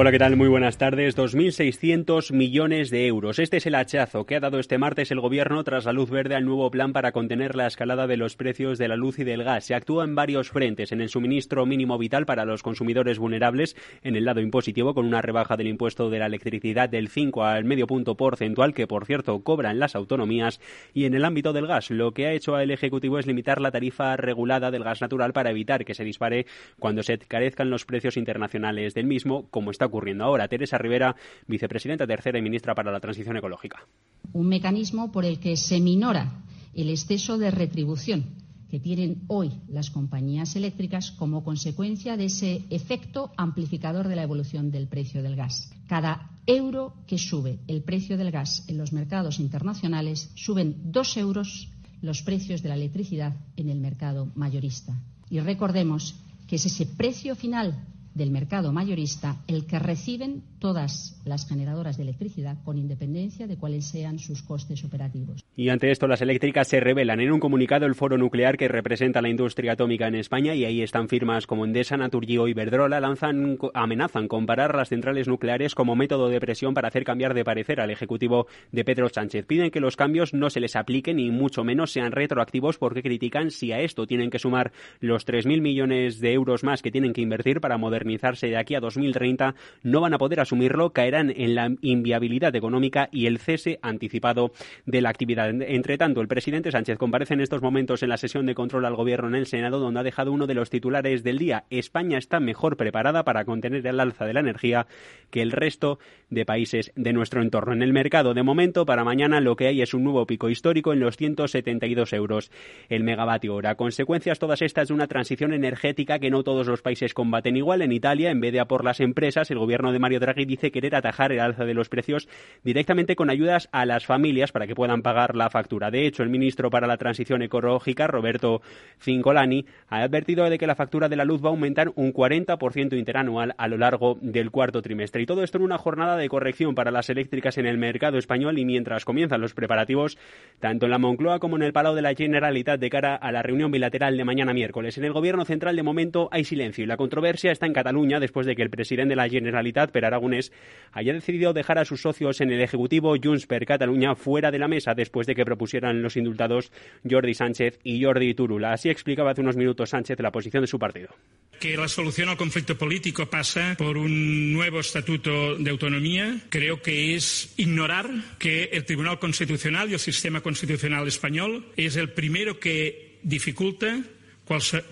Hola, ¿qué tal? Muy buenas tardes. 2.600 millones de euros. Este es el hachazo que ha dado este martes el Gobierno tras la luz verde al nuevo plan para contener la escalada de los precios de la luz y del gas. Se actúa en varios frentes. En el suministro mínimo vital para los consumidores vulnerables, en el lado impositivo, con una rebaja del impuesto de la electricidad del 5 al medio punto porcentual, que por cierto cobran las autonomías. Y en el ámbito del gas, lo que ha hecho el Ejecutivo es limitar la tarifa regulada del gas natural para evitar que se dispare cuando se carezcan los precios internacionales del mismo, como está ocurriendo ahora. Teresa Rivera, vicepresidenta tercera y ministra para la Transición Ecológica. Un mecanismo por el que se minora el exceso de retribución que tienen hoy las compañías eléctricas como consecuencia de ese efecto amplificador de la evolución del precio del gas. Cada euro que sube el precio del gas en los mercados internacionales suben dos euros los precios de la electricidad en el mercado mayorista. Y recordemos que es ese precio final del mercado mayorista el que reciben todas las generadoras de electricidad con independencia de cuáles sean sus costes operativos. Y ante esto las eléctricas se revelan en un comunicado el foro nuclear que representa la industria atómica en España y ahí están firmas como Endesa, Naturgy y Iberdrola lanzan amenazan comparar las centrales nucleares como método de presión para hacer cambiar de parecer al ejecutivo de Pedro Sánchez. Piden que los cambios no se les apliquen y mucho menos sean retroactivos porque critican si a esto tienen que sumar los 3.000 millones de euros más que tienen que invertir para modernizar de aquí a 2030 no van a poder asumirlo, caerán en la inviabilidad económica y el cese anticipado de la actividad. Entre tanto, el presidente Sánchez comparece en estos momentos en la sesión de control al gobierno en el Senado, donde ha dejado uno de los titulares del día. España está mejor preparada para contener el alza de la energía que el resto de países de nuestro entorno. En el mercado, de momento, para mañana lo que hay es un nuevo pico histórico en los 172 euros el megavatio hora. Consecuencias todas estas de una transición energética que no todos los países combaten igual. En Italia, en vez de a por las empresas, el gobierno de Mario Draghi dice querer atajar el alza de los precios directamente con ayudas a las familias para que puedan pagar la factura. De hecho, el ministro para la Transición Ecológica, Roberto Cincolani, ha advertido de que la factura de la luz va a aumentar un 40% interanual a lo largo del cuarto trimestre. Y todo esto en una jornada de corrección para las eléctricas en el mercado español y mientras comienzan los preparativos, tanto en la Moncloa como en el Palau de la Generalitat de cara a la reunión bilateral de mañana miércoles. En el gobierno central, de momento, hay silencio y la controversia está en Cataluña Cataluña después de que el presidente de la Generalitat, Per Haya decidido dejar a sus socios en el Ejecutivo Junts per Cataluña fuera de la mesa después de que propusieran los indultados Jordi Sánchez y Jordi Turula. Así explicaba hace unos minutos Sánchez la posición de su partido. Que la solución al conflicto político pasa por un nuevo estatuto de autonomía, creo que es ignorar que el Tribunal Constitucional y el sistema constitucional español es el primero que dificulta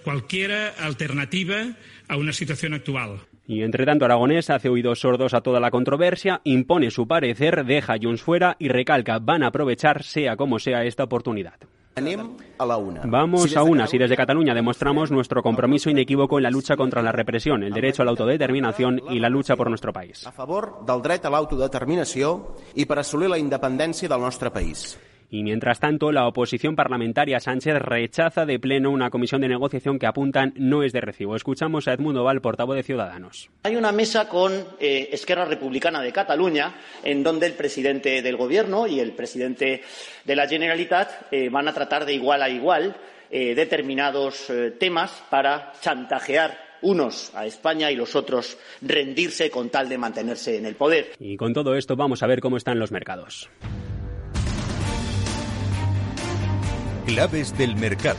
cualquier alternativa a una situación actual. Y entre tanto, Aragonés hace oídos sordos a toda la controversia, impone su parecer, deja a Junts fuera y recalca van a aprovechar, sea como sea, esta oportunidad. Vamos a una. Si desde Cataluña demostramos nuestro compromiso inequívoco en la lucha contra la represión, el derecho a la autodeterminación y la lucha por nuestro país. A favor del dret a l'autodeterminació i per assolir la independència del nostre país. Y mientras tanto, la oposición parlamentaria Sánchez rechaza de pleno una comisión de negociación que apuntan no es de recibo. Escuchamos a Edmundo Val, portavoz de Ciudadanos. Hay una mesa con eh, Esquerra Republicana de Cataluña, en donde el presidente del Gobierno y el presidente de la Generalitat eh, van a tratar de igual a igual eh, determinados temas para chantajear unos a España y los otros rendirse con tal de mantenerse en el poder. Y con todo esto vamos a ver cómo están los mercados. Claves del mercado.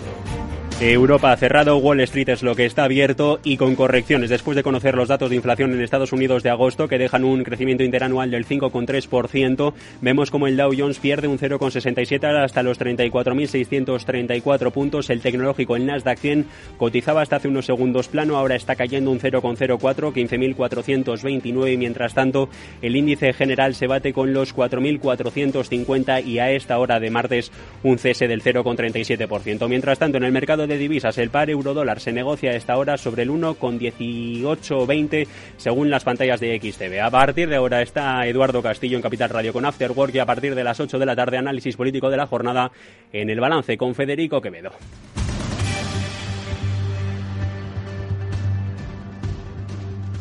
Europa ha cerrado, Wall Street es lo que está abierto y con correcciones después de conocer los datos de inflación en Estados Unidos de agosto que dejan un crecimiento interanual del 5,3%. Vemos como el Dow Jones pierde un 0,67 hasta los 34.634 puntos. El tecnológico, el Nasdaq 100, cotizaba hasta hace unos segundos plano, ahora está cayendo un 0,04, 15.429 y mientras tanto el índice general se bate con los 4.450 y a esta hora de martes un cese del 0,37%. Mientras tanto en el mercado de divisas, el par euro-dólar se negocia a esta hora sobre el 1,1820 según las pantallas de XTV. A partir de ahora está Eduardo Castillo en Capital Radio con Afterwork y a partir de las 8 de la tarde análisis político de la jornada en el balance con Federico Quevedo.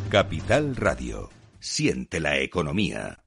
Capital Radio. Siente la economía.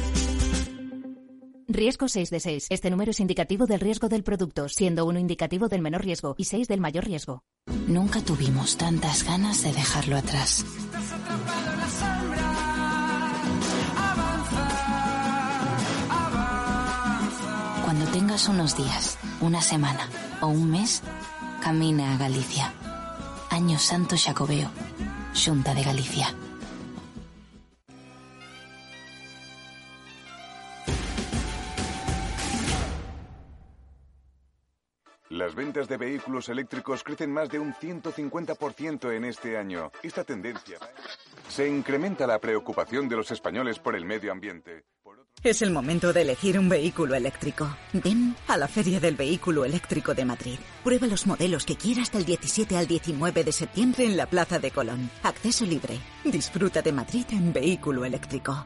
Riesgo 6 de 6. Este número es indicativo del riesgo del producto, siendo uno indicativo del menor riesgo y 6 del mayor riesgo. Nunca tuvimos tantas ganas de dejarlo atrás. Cuando tengas unos días, una semana o un mes, camina a Galicia. Año Santo Xacobeo, Xunta de Galicia. Las ventas de vehículos eléctricos crecen más de un 150% en este año. Esta tendencia se incrementa la preocupación de los españoles por el medio ambiente. Es el momento de elegir un vehículo eléctrico. Ven a la Feria del Vehículo Eléctrico de Madrid. Prueba los modelos que quieras del 17 al 19 de septiembre en la Plaza de Colón. Acceso libre. Disfruta de Madrid en vehículo eléctrico.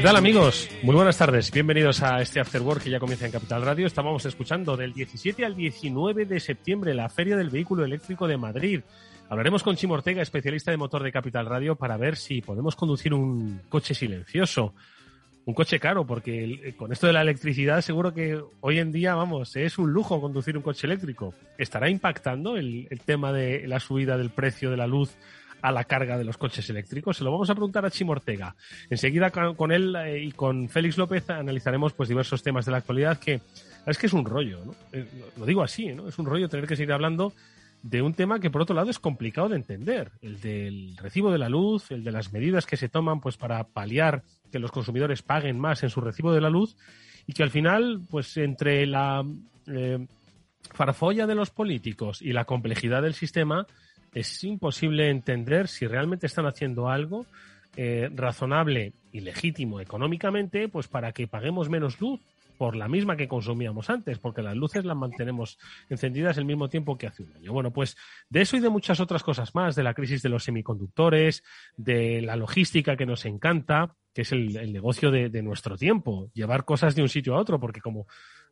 ¿Qué tal amigos? Muy buenas tardes. Bienvenidos a este After Work que ya comienza en Capital Radio. Estábamos escuchando del 17 al 19 de septiembre la Feria del Vehículo Eléctrico de Madrid. Hablaremos con Chimo Ortega, especialista de motor de Capital Radio, para ver si podemos conducir un coche silencioso. Un coche caro, porque con esto de la electricidad seguro que hoy en día, vamos, es un lujo conducir un coche eléctrico. ¿Estará impactando el tema de la subida del precio de la luz a la carga de los coches eléctricos? Se lo vamos a preguntar a Chimo Ortega. Enseguida con él eh, y con Félix López analizaremos pues diversos temas de la actualidad que es que es un rollo, ¿no? Eh, lo digo así, ¿no? Es un rollo tener que seguir hablando de un tema que por otro lado es complicado de entender, el del recibo de la luz, el de las medidas que se toman pues para paliar que los consumidores paguen más en su recibo de la luz y que al final pues entre la eh, farfolla de los políticos y la complejidad del sistema es imposible entender si realmente están haciendo algo eh, razonable y legítimo económicamente, pues para que paguemos menos luz por la misma que consumíamos antes, porque las luces las mantenemos encendidas el mismo tiempo que hace un año. Bueno, pues de eso y de muchas otras cosas más, de la crisis de los semiconductores, de la logística que nos encanta, que es el, negocio de, nuestro tiempo, llevar cosas de un sitio a otro, porque como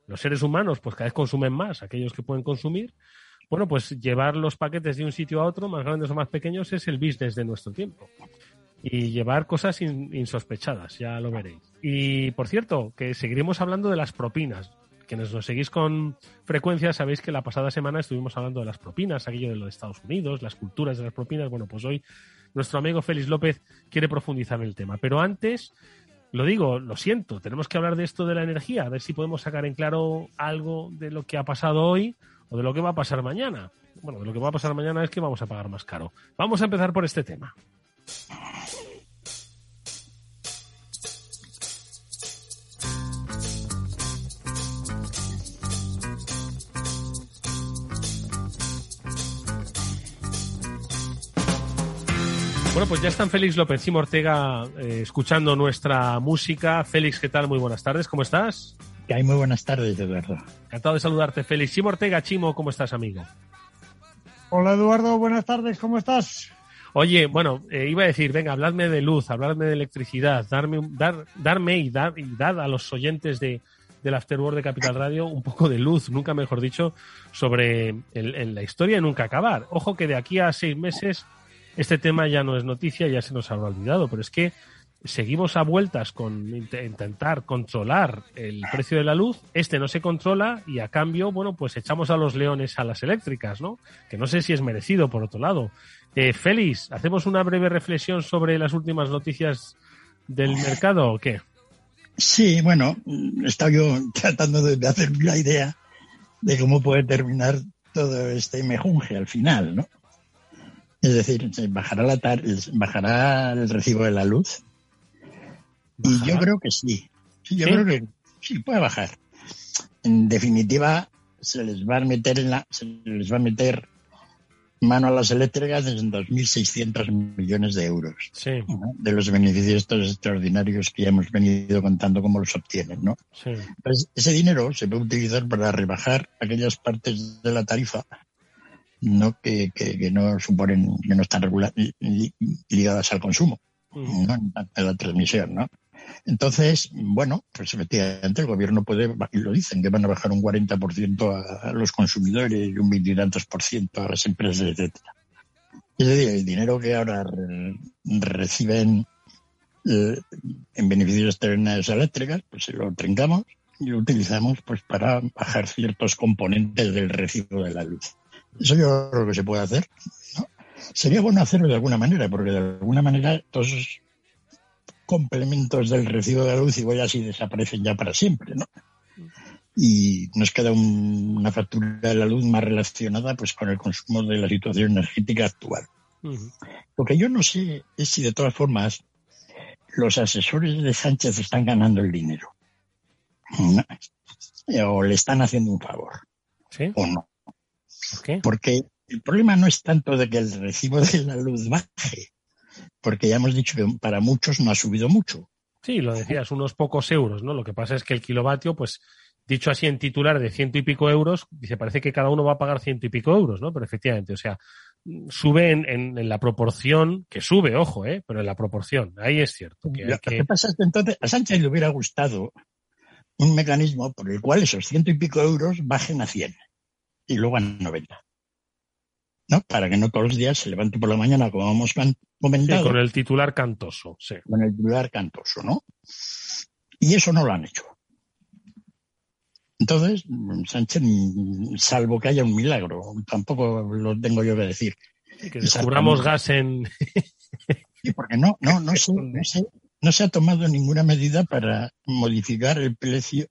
los seres humanos pues cada vez consumen más aquellos que pueden consumir, bueno, pues llevar los paquetes de un sitio a otro, más grandes o más pequeños, es el business de nuestro tiempo. Y llevar cosas insospechadas, ya lo veréis. Y por cierto, que seguiremos hablando de las propinas. Quienes nos seguís con frecuencia sabéis que la pasada semana estuvimos hablando de las propinas, aquello de los Estados Unidos, las culturas de las propinas. Bueno, pues hoy nuestro amigo Félix López quiere profundizar en el tema. Pero antes, lo digo, lo siento, tenemos que hablar de esto de la energía, a ver si podemos sacar en claro algo de lo que ha pasado hoy o de lo que va a pasar mañana. Bueno, de lo que va a pasar mañana es que vamos a pagar más caro. Vamos a empezar por este tema. Bueno, pues ya están Félix López y Ortega eh, escuchando nuestra música. Félix, ¿qué tal? Muy buenas tardes, ¿cómo estás? Que hay muy buenas tardes, Eduardo. Encantado de saludarte, Félix. Chimo Ortega, Chimo, ¿cómo estás, amigo? Hola, Eduardo, buenas tardes, ¿cómo estás? Oye, bueno, eh, iba a decir, venga, habladme de luz, habladme de electricidad, darme, dar, darme y dar, y dar a los oyentes de, del Afterworld de Capital Radio un poco de luz, nunca mejor dicho, sobre el, en la historia nunca acabar. Ojo que de aquí a seis meses este tema ya no es noticia, ya se nos habrá olvidado, pero es que seguimos a vueltas con intentar controlar el precio de la luz, este no se controla y a cambio, bueno, pues echamos a los leones a las eléctricas, ¿no? Que no sé si es merecido, por otro lado. Eh, Félix, ¿hacemos una breve reflexión sobre las últimas noticias del mercado o qué? Sí, bueno, he estado yo tratando de hacer la idea de cómo puede terminar todo este mejunje al final, ¿no? Es decir, bajará, la bajará el recibo de la luz. Y yo creo que sí. sí yo creo que sí puede bajar. En definitiva, se les va a meter en la, se les va a meter mano a las eléctricas en 2.600 millones de euros de los beneficios estos extraordinarios que ya hemos venido contando cómo los obtienen. ¿no? Pues ese dinero se puede utilizar para rebajar aquellas partes de la tarifa no que, que, no suponen que no están ligadas al consumo, ¿no? a la transmisión. ¿no? Entonces, bueno, pues efectivamente el gobierno puede, y lo dicen, que van a bajar un 40% a, los consumidores y un 20 por ciento a las empresas, etcétera. Es decir, el dinero que ahora reciben eh, en beneficios externos eléctricas, pues lo trincamos y lo utilizamos pues para bajar ciertos componentes del recibo de la luz. Eso yo creo que se puede hacer. ¿no? Sería bueno hacerlo de alguna manera, porque de alguna manera todos complementos del recibo de la luz igual así desaparecen ya para siempre, ¿no? Y nos queda una factura de la luz más relacionada pues con el consumo de la situación energética actual. Lo que yo no sé es si de todas formas los asesores de Sánchez están ganando el dinero. O le están haciendo un favor. ¿Sí? O no. Porque el problema no es tanto de que el recibo de la luz baje, porque ya hemos dicho que para muchos no ha subido mucho. Sí, lo decías, unos pocos euros, ¿no? Lo que pasa es que el kilovatio, pues, dicho así en titular de ciento y pico euros, dice, parece que cada uno va a pagar ciento y pico euros, ¿no? Pero efectivamente, o sea, sube en, la proporción, que sube, ojo, ¿eh? Pero en la proporción, ahí es cierto. Que lo, que... pasa es que entonces a Sánchez le hubiera gustado un mecanismo por el cual esos ciento y pico euros bajen a 100 y luego a 90. ¿No? Para que no todos los días se levante por la mañana, como hemos comentado. con el titular cantoso, sí. Con el titular cantoso, ¿no? Y eso no lo han hecho. Entonces, Sánchez, salvo que haya un milagro, tampoco lo tengo yo que decir. que descubramos gas en. sí, porque no, no, no se, no, se, no se ha tomado ninguna medida para modificar el precio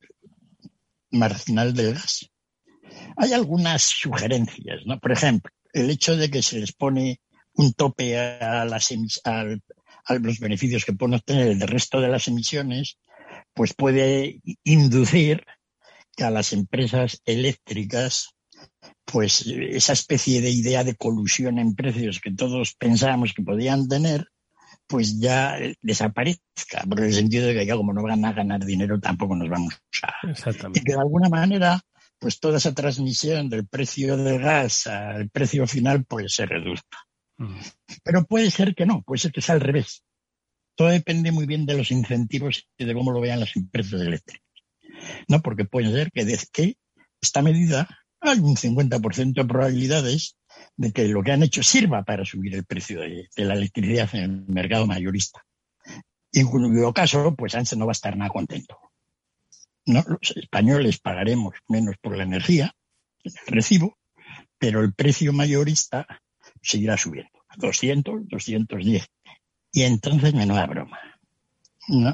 marginal del gas. Hay algunas sugerencias, ¿no? Por ejemplo, el hecho de que se les pone un tope a, las a, los beneficios que pueden obtener el resto de las emisiones, pues puede inducir que a las empresas eléctricas, pues esa especie de idea de colusión en precios que todos pensábamos que podían tener, pues ya desaparezca, por el sentido de que ya como no van a ganar dinero tampoco nos vamos a... Exactamente. Y que de alguna manera pues toda esa transmisión del precio del gas al precio final pues se reduzca. Mm. Pero puede ser que no, puede ser que sea al revés. Todo depende muy bien de los incentivos y de cómo lo vean las empresas eléctricas. No, porque puede ser que desde que esta medida hay un 50% de probabilidades de que lo que han hecho sirva para subir el precio de, la electricidad en el mercado mayorista. Y en cuyo caso, pues Sánchez no va a estar nada contento. ¿No? Los españoles pagaremos menos por la energía, el recibo, pero el precio mayorista seguirá subiendo a 200, 210. Y entonces menuda broma. ¿no?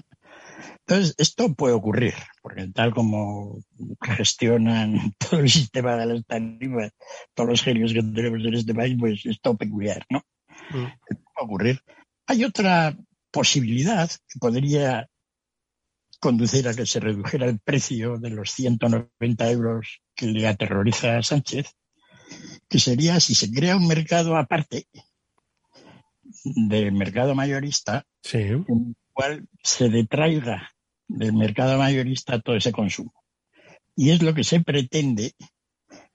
Entonces, esto puede ocurrir, porque tal como gestionan todo el sistema de las tarifas, todos los genios que tenemos en este país, pues esto peculiar, ¿no? Mm. Puede ocurrir. Hay otra posibilidad que podría conducir a que se redujera el precio de los 190 euros que le aterroriza a Sánchez, que sería si se crea un mercado aparte del mercado mayorista, en el cual se detraiga del mercado mayorista todo ese consumo. Y es lo que se pretende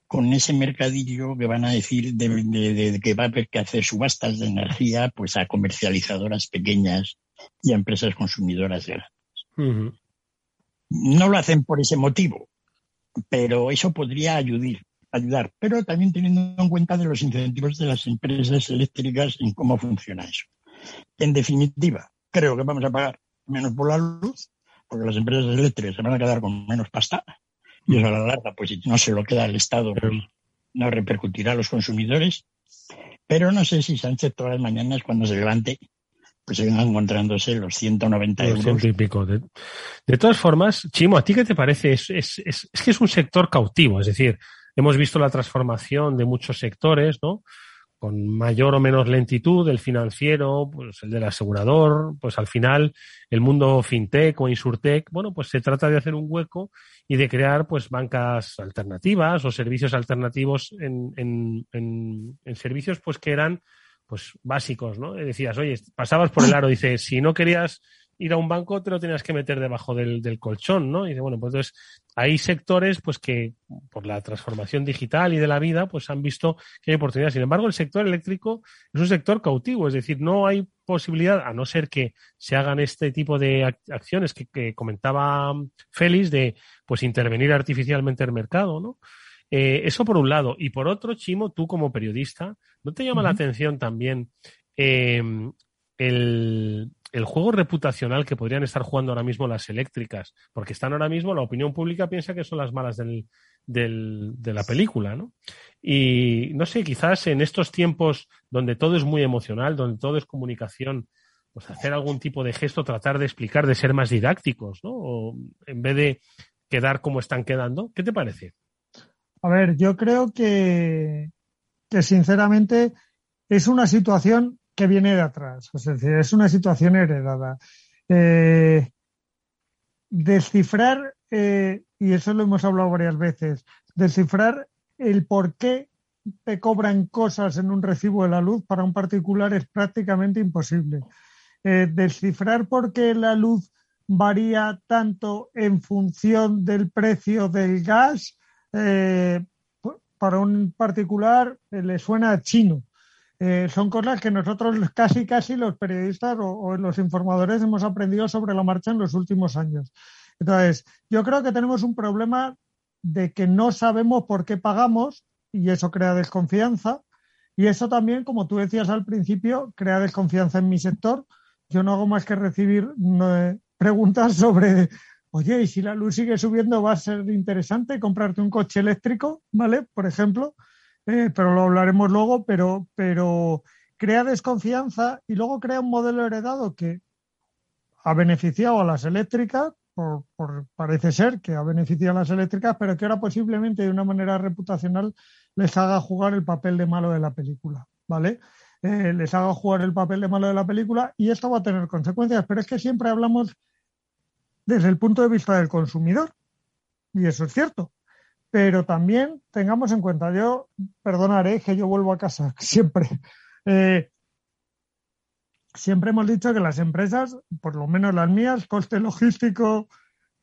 con ese mercadillo que van a decir de, que va a haber que hacer subastas de energía pues a comercializadoras pequeñas y a empresas consumidoras grandes. No lo hacen por ese motivo, pero eso podría ayudar, ayudar, pero también teniendo en cuenta de los incentivos de las empresas eléctricas en cómo funciona eso. En definitiva, creo que vamos a pagar menos por la luz, porque las empresas eléctricas se van a quedar con menos pasta, y eso a la larga, pues si no se lo queda el Estado, no repercutirá a los consumidores. Pero no sé si Sánchez todas las mañanas cuando se levante pues encontrándose los 190 euros. y pico. De, todas formas, Chimo, ¿a ti qué te parece? Es, es, es, que es un sector cautivo, es decir, hemos visto la transformación de muchos sectores, ¿no? con mayor o menos lentitud, el financiero, pues el del asegurador, pues al final el mundo fintech o insurtech, bueno, pues se trata de hacer un hueco y de crear pues bancas alternativas o servicios alternativos en, en, en, en servicios pues que eran pues básicos, ¿no? Decías, oye, pasabas por el aro, dice, si no querías ir a un banco te lo tenías que meter debajo del, del colchón, ¿no? Y dice, bueno, pues entonces hay sectores pues que por la transformación digital y de la vida pues han visto que hay oportunidades. Sin embargo, el sector eléctrico es un sector cautivo, es decir, no hay posibilidad, a no ser que se hagan este tipo de acciones que, que comentaba Félix, de pues intervenir artificialmente el mercado, ¿no? Eh, eso por un lado. Y por otro, Chimo, tú como periodista, ¿no te llama la atención también eh, el, el juego reputacional que podrían estar jugando ahora mismo las eléctricas, porque están ahora mismo, la opinión pública piensa que son las malas del, del, de la película, ¿no? Y no sé, quizás en estos tiempos donde todo es muy emocional, donde todo es comunicación, pues hacer algún tipo de gesto, tratar de explicar, de ser más didácticos, ¿no? O en vez de quedar como están quedando. ¿Qué te parece? A ver, yo creo que, que sinceramente es una situación que viene de atrás. Es decir, es una situación heredada. Eh, descifrar, eh, y eso lo hemos hablado varias veces, descifrar el por qué te cobran cosas en un recibo de la luz para un particular es prácticamente imposible. Eh, descifrar por qué la luz varía tanto en función del precio del gas, para un particular le suena chino. Eh, son cosas que nosotros casi, casi los periodistas o, los informadores hemos aprendido sobre la marcha en los últimos años. Entonces, yo creo que tenemos un problema de que no sabemos por qué pagamos y eso crea desconfianza. Y eso también, como tú decías al principio, crea desconfianza en mi sector. Yo no hago más que recibir preguntas sobre, oye, y si la luz sigue subiendo, va a ser interesante comprarte un coche eléctrico, ¿vale? Por ejemplo. Eh, pero lo hablaremos luego, pero, pero crea desconfianza y luego crea un modelo heredado que ha beneficiado a las eléctricas, por, parece ser que ha beneficiado a las eléctricas, pero que ahora posiblemente de una manera reputacional les haga jugar el papel de malo de la película, ¿vale? Eh, les haga jugar el papel de malo de la película y esto va a tener consecuencias, pero es que siempre hablamos desde el punto de vista del consumidor y eso es cierto. Pero también tengamos en cuenta, yo perdonaré que yo vuelvo a casa siempre. Eh, siempre hemos dicho que las empresas, por lo menos las mías, coste logístico,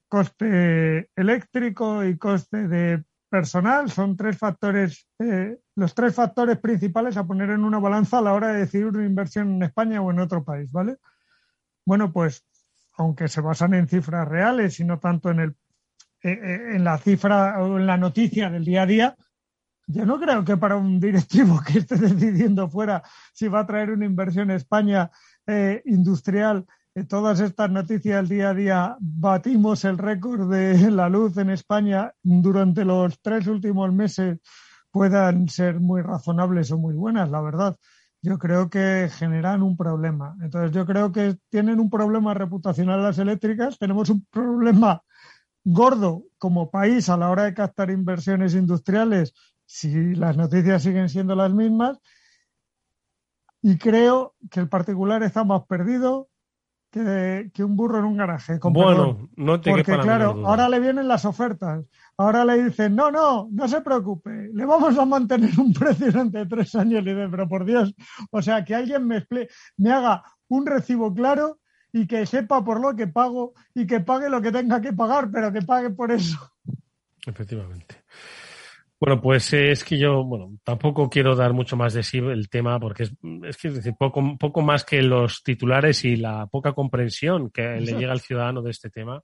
coste eléctrico y coste de personal son tres factores, eh, los tres factores principales a poner en una balanza a la hora de decidir una inversión en España o en otro país, ¿vale? Bueno, pues aunque se basan en cifras reales y no tanto en el eh, eh, en la cifra o en la noticia del día a día, yo no creo que para un directivo que esté decidiendo fuera si va a traer una inversión a España eh, industrial, todas estas noticias del día a día, batimos el récord de la luz en España durante los tres últimos meses, puedan ser muy razonables o muy buenas, la verdad. Yo creo que generan un problema. Entonces, yo creo que tienen un problema reputacional las eléctricas, tenemos un problema gordo como país a la hora de captar inversiones industriales si las noticias siguen siendo las mismas. Y creo que el particular está más perdido que, un burro en un garaje. bueno, no te Porque claro, ahora le vienen las ofertas. Ahora le dicen, no, no, no se preocupe, le vamos a mantener un precio durante tres años. Y pero por Dios, o sea, que alguien me, me haga un recibo claro y que sepa por lo que pago y que pague lo que tenga que pagar, pero que pague por eso. Efectivamente. Bueno, pues es que yo, bueno, tampoco quiero dar mucho más de sí el tema porque es, es que decir, poco, poco más que los titulares y la poca comprensión que le llega al ciudadano de este tema,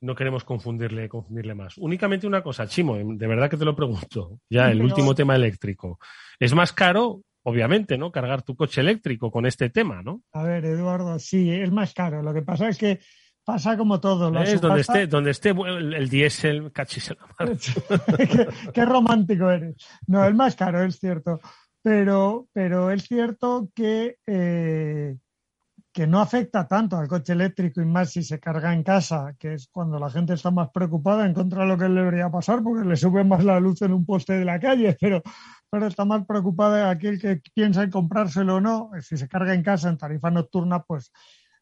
no queremos confundirle, confundirle más. Únicamente una cosa, Chimo, de verdad que te lo pregunto, ya el último tema eléctrico. ¿Es más caro obviamente, ¿no? Cargar tu coche eléctrico con este tema, ¿no? A ver, Eduardo, sí, es más caro. Lo que pasa es que pasa como todo. Es donde esté, donde esté el, diésel, cachis qué, qué, romántico eres. No, es más caro, es cierto. Pero, pero es cierto que, eh, que no afecta tanto al coche eléctrico y más si se carga en casa, que es cuando la gente está más preocupada en contra de lo que le debería pasar, porque le sube más la luz en un poste de la calle, pero, pero está más preocupada aquel que piensa en comprárselo o no. Si se carga en casa en tarifa nocturna, pues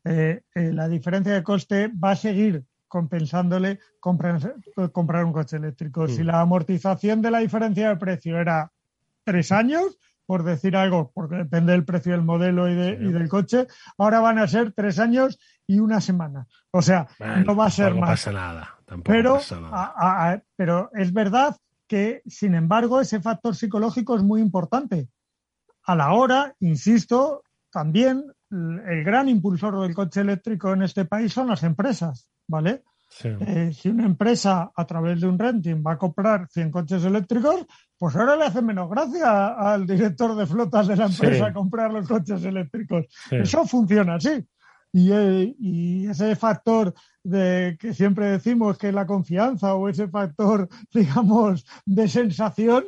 eh, eh, la diferencia de coste va a seguir compensándole comprar, comprar un coche eléctrico. Si mm. la amortización de la diferencia de precio era tres años, por decir algo, porque depende del precio del modelo y, del coche, ahora van a ser tres años y una semana. O sea, no va a ser más. Pasa nada, pero, pero es verdad que, sin embargo, ese factor psicológico es muy importante. A la hora, insisto, también el gran impulsor del coche eléctrico en este país son las empresas, ¿vale? Eh, si una empresa a través de un renting va a comprar 100 coches eléctricos, pues ahora le hace menos gracia al director de flotas de la empresa comprar los coches eléctricos. Eso funciona así. Eh, y, ese factor de que siempre decimos que es la confianza o ese factor, digamos, de sensación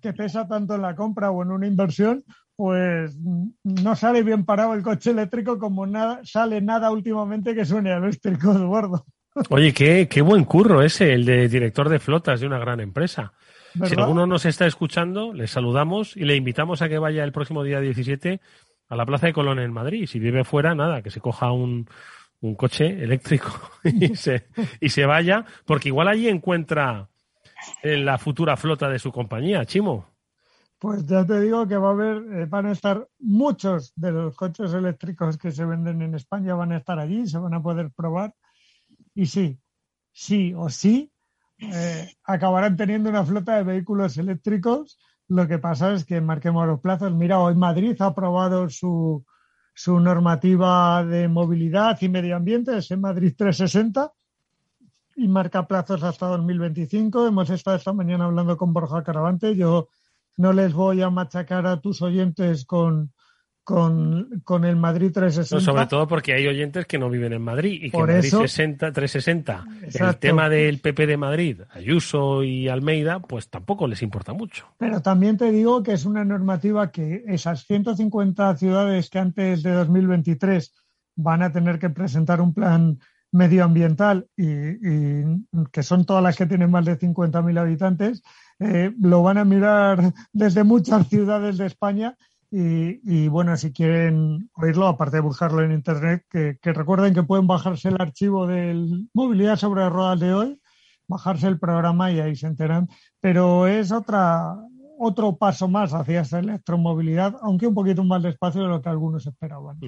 que pesa tanto en la compra o en una inversión, pues no sale bien parado el coche eléctrico como nada, sale nada últimamente que suene eléctrico, Eduardo. Oye, qué, qué buen curro ese, el de director de flotas de una gran empresa. Si alguno nos está escuchando, le saludamos y le invitamos a que vaya el próximo día 17 a la Plaza de Colón en Madrid. Si vive fuera, nada, que se coja un, un coche eléctrico y se, y se vaya, porque igual allí encuentra la futura flota de su compañía, Chimo. Pues ya te digo que va a haber, eh, van a estar muchos de los coches eléctricos que se venden en España, van a estar allí, se van a poder probar. Y sí, sí o sí, eh, acabarán teniendo una flota de vehículos eléctricos. Lo que pasa es que marquemos los plazos. Mira, hoy Madrid ha aprobado su, su normativa de movilidad y medio ambiente, es en Madrid 360, y marca plazos hasta 2025. Hemos estado esta mañana hablando con Borja Caravante. Yo no les voy a machacar a tus oyentes con, con, el Madrid 360. sobre todo porque hay oyentes que no viven en Madrid y que Madrid 60, 360, el tema del PP de Madrid, Ayuso y Almeida, pues tampoco les importa mucho. Pero también te digo que es una normativa que esas 150 ciudades que antes de 2023 van a tener que presentar un plan medioambiental y, que son todas las que tienen más de 50.000 habitantes, eh, lo van a mirar desde muchas ciudades de España y, bueno, si quieren oírlo, aparte de buscarlo en internet, que, recuerden que pueden bajarse el archivo del Movilidad sobre ruedas de hoy, bajarse el programa y ahí se enteran. Pero es otra, otro paso más hacia esta electromovilidad, aunque un poquito más despacio de lo que algunos esperaban.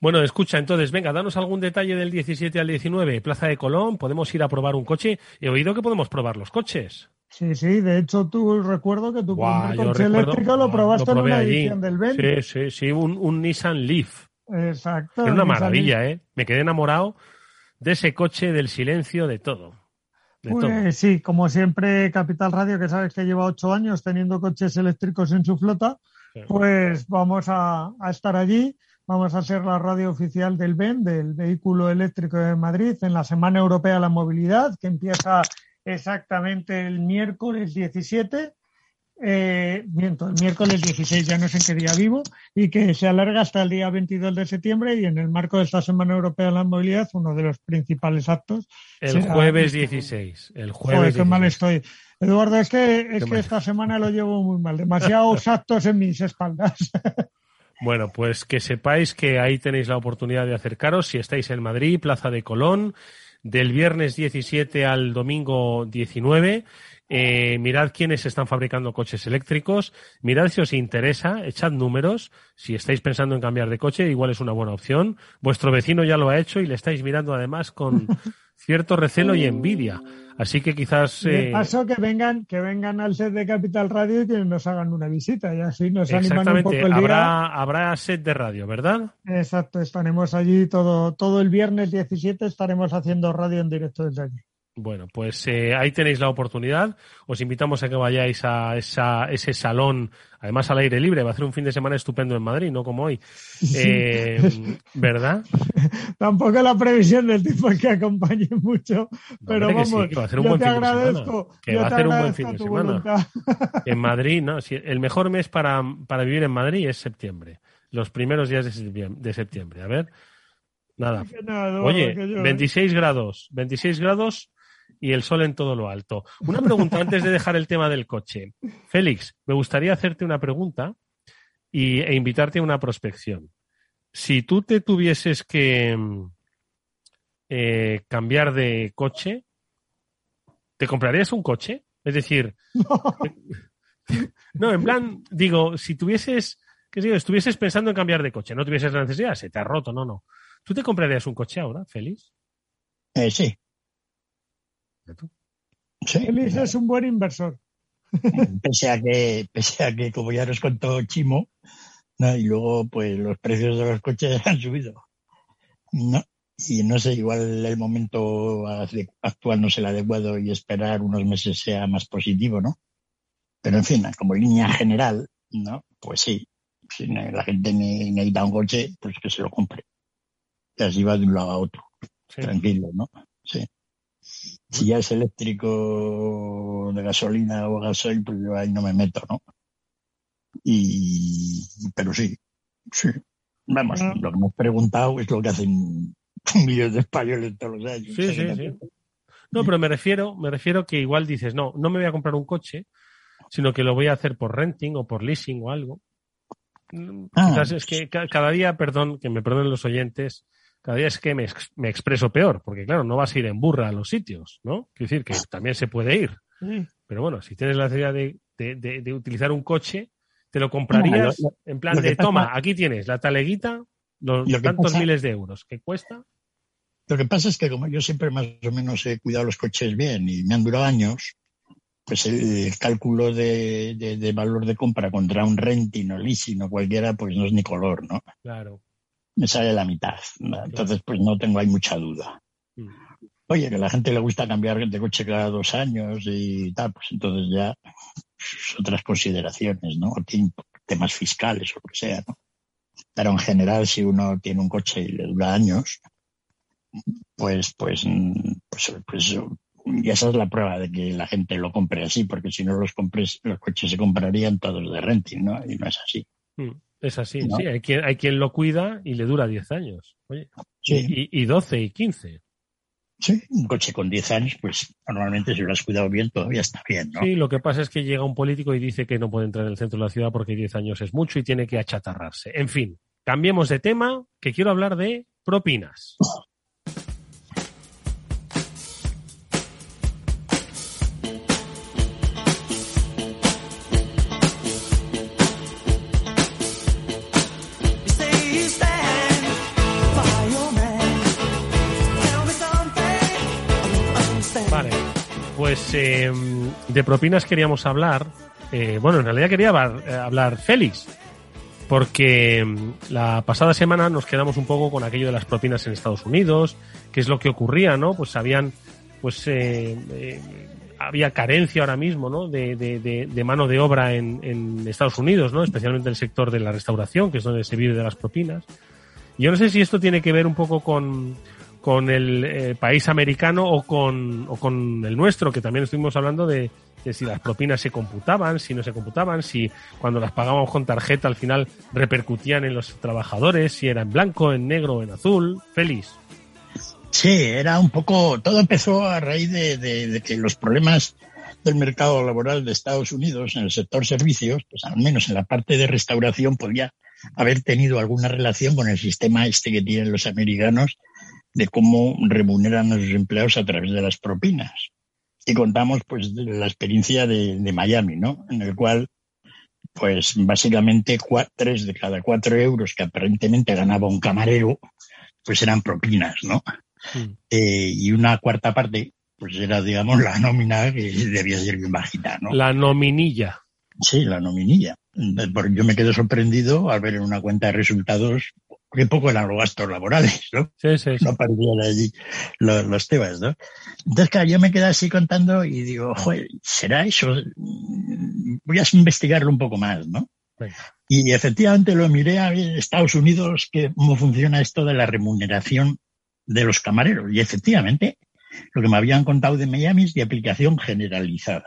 Bueno, escucha, entonces, venga, danos algún detalle del 17 al 19. Plaza de Colón, podemos ir a probar un coche. He oído que podemos probar los coches. Sí, sí, de hecho tú recuerdo que tu primer coche eléctrico lo probaste en una edición del Ben. Sí, sí, sí, un, Nissan Leaf. Exacto. Es una maravilla, ¿eh? Me quedé enamorado de ese coche, del silencio, de todo. Pues sí, como siempre, Capital Radio, que sabes que lleva ocho años teniendo coches eléctricos en su flota, pues vamos a, a, estar allí. Vamos a ser la radio oficial del BEN, del Vehículo Eléctrico de Madrid, en la Semana Europea de la Movilidad, que empieza exactamente el miércoles 17, eh, miento, el miércoles 16 ya no sé en qué día vivo, y que se alarga hasta el día 22 de septiembre y en el marco de esta Semana Europea de la Movilidad, uno de los principales actos. El jueves 16. El jueves. qué mal estoy. Eduardo, es que, es que esta semana lo llevo muy mal, demasiados actos en mis espaldas. Bueno, pues que sepáis que ahí tenéis la oportunidad de acercaros si estáis en Madrid, Plaza de Colón, del viernes 17 al domingo 19. Eh, mirad quiénes están fabricando coches eléctricos, mirad si os interesa, echad números, si estáis pensando en cambiar de coche, igual es una buena opción. Vuestro vecino ya lo ha hecho y le estáis mirando además con cierto recelo y envidia. Así que quizás. Eh... paso que vengan, que vengan al set de Capital Radio y que nos hagan una visita y así nos animan un poco el habrá, Habrá set de radio, ¿verdad? Exacto, estaremos allí todo, todo el viernes 17, estaremos haciendo radio en directo desde allí. Bueno, pues eh, ahí tenéis la oportunidad. Os invitamos a que vayáis a esa, ese salón, además al aire libre. Va a ser un fin de semana estupendo en Madrid, no como hoy. Eh, ¿Verdad? Tampoco la previsión del tipo que acompañe mucho, pero vamos, va a ser un buen te fin agradezco. De que va a ser un buen fin de semana. En Madrid, ¿no? el mejor mes para, para vivir en Madrid es septiembre. Los primeros días de septiembre. A ver, Nada. Oye, 26 grados, 26 grados y el sol en todo lo alto. Una pregunta antes de dejar el tema del coche. Félix, me gustaría hacerte una pregunta y, e invitarte a una prospección. Si tú te tuvieses que eh, cambiar de coche, ¿te comprarías un coche? Es decir, no, en plan, digo, si tuvieses, que digo, estuvieses pensando en cambiar de coche, no tuvieses la necesidad, se te ha roto, no, no. ¿Tú te comprarías un coche ahora, Félix? Eh, sí. Félix es un buen inversor. pese a que, pese a que, como ya nos contó Chimo, y luego pues los precios de los coches han subido. No, y no sé, igual el momento actual no es el adecuado y esperar unos meses sea más positivo, ¿no? Pero en fin, como línea general, ¿no? Pues sí, si la gente necesita un coche, pues que se lo compre. Y así va de un lado a otro. Tranquilo, ¿no? Sí. Si ya es eléctrico de gasolina o gasoil, pues yo ahí no me meto, ¿no? Y, pero sí, sí. Vamos, ah. lo que hemos preguntado es lo que hacen millones de españoles todos los años. Sí, sí, sí. No, pero me refiero, me refiero que igual dices, no, no me voy a comprar un coche, sino que lo voy a hacer por renting o por leasing o algo. Ah. Quizás es que cada día, perdón, que me perdonen los oyentes, cada día es que me, me, expreso peor, porque claro, no vas a ir en burra a los sitios, ¿no? Quiero decir que también se puede ir. Pero bueno, si tienes la necesidad de, de, de, utilizar un coche, te lo comprarías en plan de, toma, aquí tienes la taleguita, los tantos miles de euros que cuesta. Lo que pasa es que como yo siempre más o menos he cuidado los coches bien y me han durado años, pues el, cálculo de, de, valor de compra contra un renting o leasing o cualquiera, pues no es ni color, ¿no? Claro. Me sale la mitad. Entonces, pues no tengo ahí mucha duda. Mm. Oye, que a la gente le gusta cambiar de coche cada dos años y tal, pues entonces ya pues, otras consideraciones, ¿no? temas fiscales o lo que sea, ¿no? Pero en general, si uno tiene un coche y le dura años, pues, pues, pues, pues, y esa es la prueba de que la gente lo compre así, porque si no los compres, los coches se comprarían todos de renting, ¿no? Y no es así. Mm, es así, sí. Hay quien, hay quien lo cuida y le dura 10 años. Oye, y, y 12 y 15. Sí, un coche con 10 años, pues normalmente si lo has cuidado bien todavía está bien, ¿no? Sí, lo que pasa es que llega un político y dice que no puede entrar en el centro de la ciudad porque 10 años es mucho y tiene que achatarrarse. En fin, cambiemos de tema, que quiero hablar de propinas. Pues em, de propinas queríamos hablar. Eh, bueno, en realidad quería eh, hablar, Félix, porque em, la pasada semana nos quedamos un poco con aquello de las propinas en Estados Unidos, qué es lo que ocurría, ¿no? Pues habían, pues eh, había carencia ahora mismo, ¿no? De, de, mano de obra en, en, Estados Unidos, ¿no? Especialmente en el sector de la restauración, que es donde se vive de las propinas. Yo no sé si esto tiene que ver un poco con, con el eh, país americano o con, o con el nuestro, que también estuvimos hablando de, si las propinas se computaban, si no se computaban, si cuando las pagábamos con tarjeta al final repercutían en los trabajadores, si era en blanco, en negro en azul. Feliz. Sí, era un poco, todo empezó a raíz de, de, que los problemas del mercado laboral de Estados Unidos en el sector servicios, pues al menos en la parte de restauración podía haber tenido alguna relación con el sistema este que tienen los americanos de cómo remuneran a sus empleados a través de las propinas. Y contamos pues de la experiencia de, Miami, ¿no? En el cual pues básicamente tres de cada cuatro euros que aparentemente ganaba un camarero, pues eran propinas, ¿no? Hmm. Eh, y una cuarta parte, pues era, digamos, la nómina que debía ser bien bajita, ¿no? La nominilla. Sí, la nominilla. Yo me quedo sorprendido al ver en una cuenta de resultados qué poco eran los gastos laborales, ¿no? Sí, sí, No aparecían allí los, temas, ¿no? Entonces, claro, yo me quedé así contando y digo, joder, ¿será eso? Voy a investigarlo un poco más, ¿no? Y efectivamente lo miré a Estados Unidos, que, cómo funciona esto de la remuneración de los camareros. Y efectivamente, lo que me habían contado de Miami es de aplicación generalizada.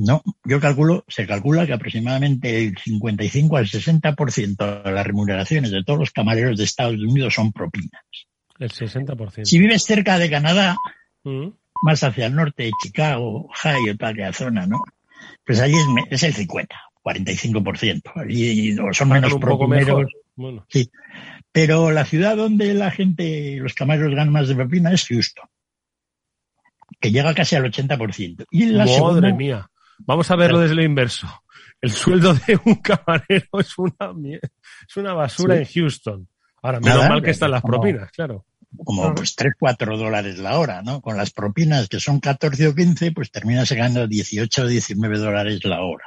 No, yo calculo, se calcula que aproximadamente el 55 al 60% de las remuneraciones de todos los camareros de Estados Unidos son propinas. El 60%. Si vives cerca de Canadá, Mm. más hacia el norte de Chicago, Ohio, toda aquella zona, ¿no? Pues allí es, el 50, 45%. Allí son menos propineros. Bueno, Sí. Pero la ciudad donde la gente, los camareros ganan más de propina es Houston, que llega casi al 80%. Y la madre segunda- mía. Vamos a verlo desde lo inverso. El sueldo de un camarero es una, es una basura Sí. en Houston. Ahora, menos Nada, mal que están las como- propinas, claro. como pues 3, 4 dólares la hora, ¿no? Con las propinas que son 14 o 15, pues terminas ganando 18 o 19 dólares la hora.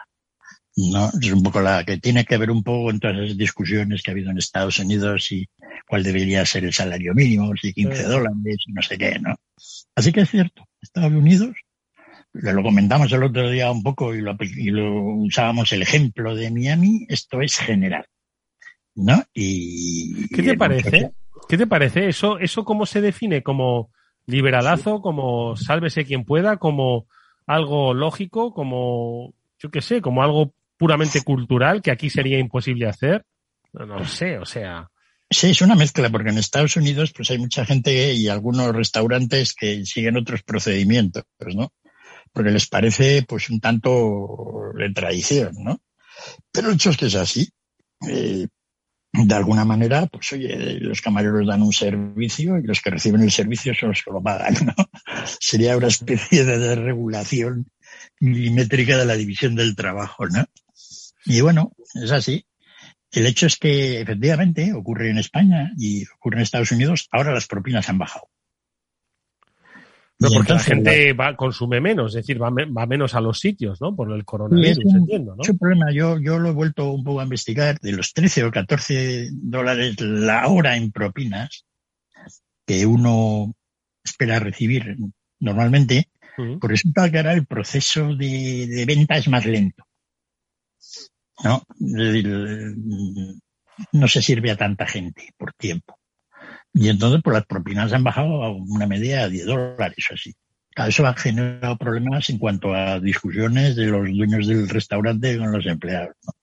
No, es un poco la que tiene que ver un poco en todas las discusiones que ha habido en Estados Unidos y cuál debería ser el salario mínimo, si 15 Sí. dólares y no sé qué, ¿no? Así que es cierto, Estados Unidos, lo comentamos el otro día un poco y lo, y lo usábamos el ejemplo de Miami, esto es general, ¿no? Y ¿Qué te parece? ¿Qué te parece? ¿Eso, eso cómo se define? ¿Como liberalazo? ¿Como sálvese quien pueda? ¿Como algo lógico? ¿Como, yo qué sé, como algo puramente cultural que aquí sería imposible hacer? No, no lo sé, o sea. Sí, es una mezcla, porque en Estados Unidos pues hay mucha gente y algunos restaurantes que siguen otros procedimientos, ¿no? Porque les parece pues un tanto de tradición, ¿no? Pero el hecho es que es así. Eh, de alguna manera, pues oye, los camareros dan un servicio y los que reciben el servicio son los que lo pagan, ¿no? Sería una especie de regulación milimétrica de la división del trabajo, ¿no? Y bueno, es así. El hecho es que efectivamente ocurre en España y ocurre en Estados Unidos, ahora las propinas han bajado. Pero porque entonces, la gente va, consume menos, es decir, va, me- va menos a los sitios, ¿no? Por el coronavirus, es un, entiendo, ¿no? es un problema. Yo, yo lo he vuelto un poco a investigar. De los 13 o 14 dólares la hora en propinas que uno espera recibir normalmente, Ujú. pues resulta que ahora el proceso de, de venta es más lento. ¿No? No se sirve a tanta gente por tiempo. Y entonces, pues las propinas han bajado a una media de 10 dólares o así. Claro, Eso ha generado problemas en cuanto a discusiones de los dueños del restaurante con los empleados. ¿no?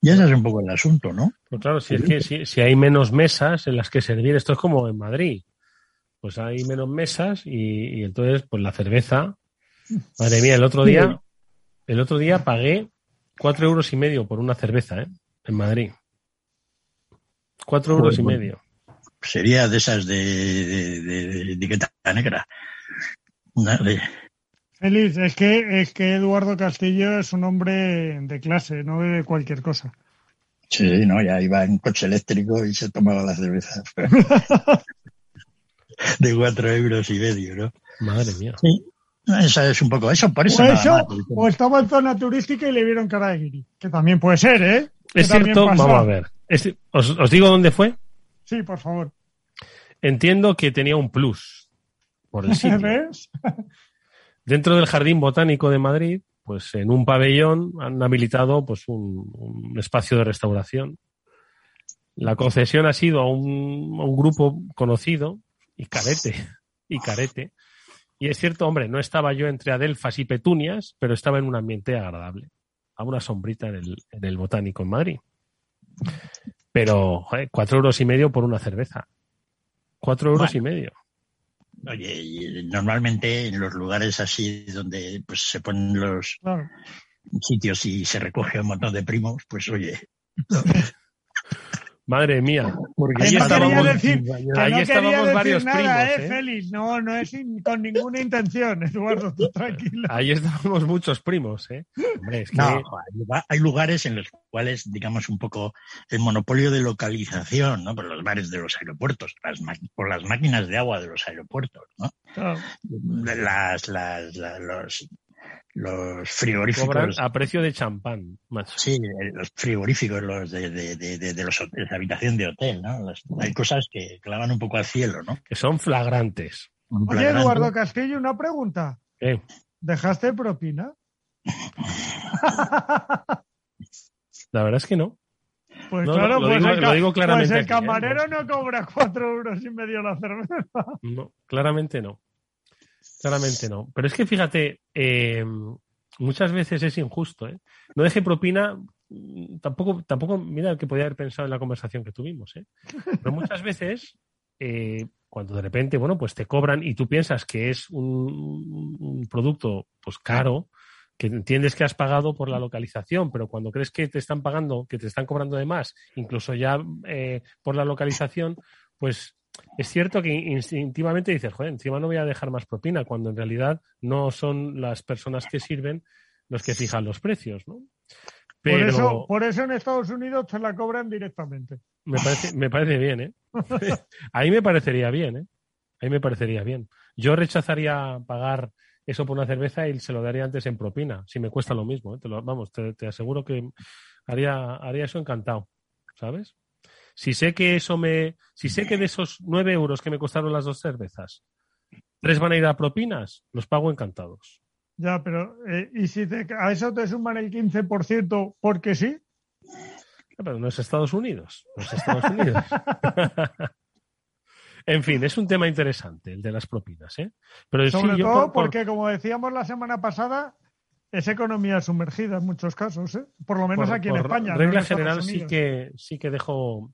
Y ese es un poco el asunto, ¿no? Pues claro, si es que si, si hay menos mesas en las que servir, esto es como en Madrid. Pues hay menos mesas y, y entonces, pues la cerveza. Madre mía, el otro día, el otro día pagué cuatro euros y medio por una cerveza, ¿eh? En Madrid. Cuatro euros y Joder, medio. Sería de esas de, de- de- de etiqueta negra. De- Feliz, es que, es que Eduardo Castillo es un hombre de clase, no de cualquier cosa. sí, no, ya iba en coche eléctrico y se tomaba la cerveza. de cuatro euros y medio, ¿no? Madre mía. Sí. Esa es un poco eso, por eso O nada eso, más. o estaba en zona turística y le vieron cara de guiri, que también puede ser, ¿eh? Que Es cierto, vamos a ver. Es- os, os digo dónde fue. Sí, por favor. Entiendo que tenía un plus por el sitio. ¿Ves? Dentro del Jardín Botánico de Madrid, pues en un pabellón han habilitado pues un, un espacio de restauración. La concesión ha sido a un, a un grupo conocido y carete, y carete. Y es cierto, hombre, no estaba yo entre adelfas y petunias, pero estaba en un ambiente agradable, a una sombrita en el, en el Botánico en Madrid. Pero, joder, cuatro euros y medio por una cerveza. Cuatro euros Bueno. y medio. Oye, y normalmente en los lugares así donde pues se ponen los Claro. sitios y se recoge un montón de primos, pues oye, Madre mía. Porque Que Ahí no estábamos, decir, que ahí no estábamos decir varios nada, primos. ¿eh, ¿eh? Félix? No, no es in- con ninguna intención, Eduardo, tú tranquilo. Ahí estábamos muchos primos, ¿eh? Hombre, es que No, hay lugar- hay lugares en los cuales, digamos, un poco el monopolio de localización, ¿no? Por los bares de los aeropuertos, las por las máquinas de agua de los aeropuertos, ¿no? Claro. Las, las, la- los, los frigoríficos. cobran a precio de champán, macho. Sí, eh, los frigoríficos, los de, de, de, de- de los hoteles, de habitación de hotel, ¿no? Las- hay cosas que clavan un poco al cielo, ¿no? Que son flagrantes. Oye, flagrante. Eduardo Castillo, una pregunta. ¿Qué? ¿Dejaste propina? La verdad es que no. Pues No, claro, lo pues, digo- el, lo digo claramente pues el aquí, ¿eh? camarero no cobra cuatro euros y medio la cerveza. No, claramente no. Claramente no. Pero es que fíjate, eh, muchas veces es injusto. ¿eh? No deje propina, tampoco, tampoco, mira que podía haber pensado en la conversación que tuvimos, ¿eh? pero muchas veces, eh, cuando de repente, bueno, pues te cobran y tú piensas que es un, un, producto pues caro, que entiendes que has pagado por la localización, pero cuando crees que te están pagando, que te están cobrando de más, incluso ya eh, por la localización, pues es cierto que instintivamente dices, joder, encima no voy a dejar más propina, cuando en realidad no son las personas que sirven los que fijan los precios, ¿no? Por, eso, por eso en Estados Unidos te la cobran directamente. Me parece, me parece bien, ¿eh? Ahí me parecería bien, ¿eh? Ahí me parecería bien. Yo rechazaría pagar eso por una cerveza y se lo daría antes en propina, si me cuesta lo mismo. ¿eh? Te lo, vamos, te, te, aseguro que haría, haría eso encantado, ¿sabes? Si sé que eso me, si sé que de esos nueve euros que me costaron las dos cervezas, tres van a ir a propinas, los pago encantados. Ya, pero eh, ¿y si a eso te suman el 15% porque sí? pero no es Estados Unidos, no es Estados Unidos. en fin, es un tema interesante el de las propinas, ¿eh? Pero Sobre todo porque, como decíamos la semana pasada, es economía sumergida en muchos casos, ¿eh? Por lo menos aquí en España. Regla general sí que sí que dejo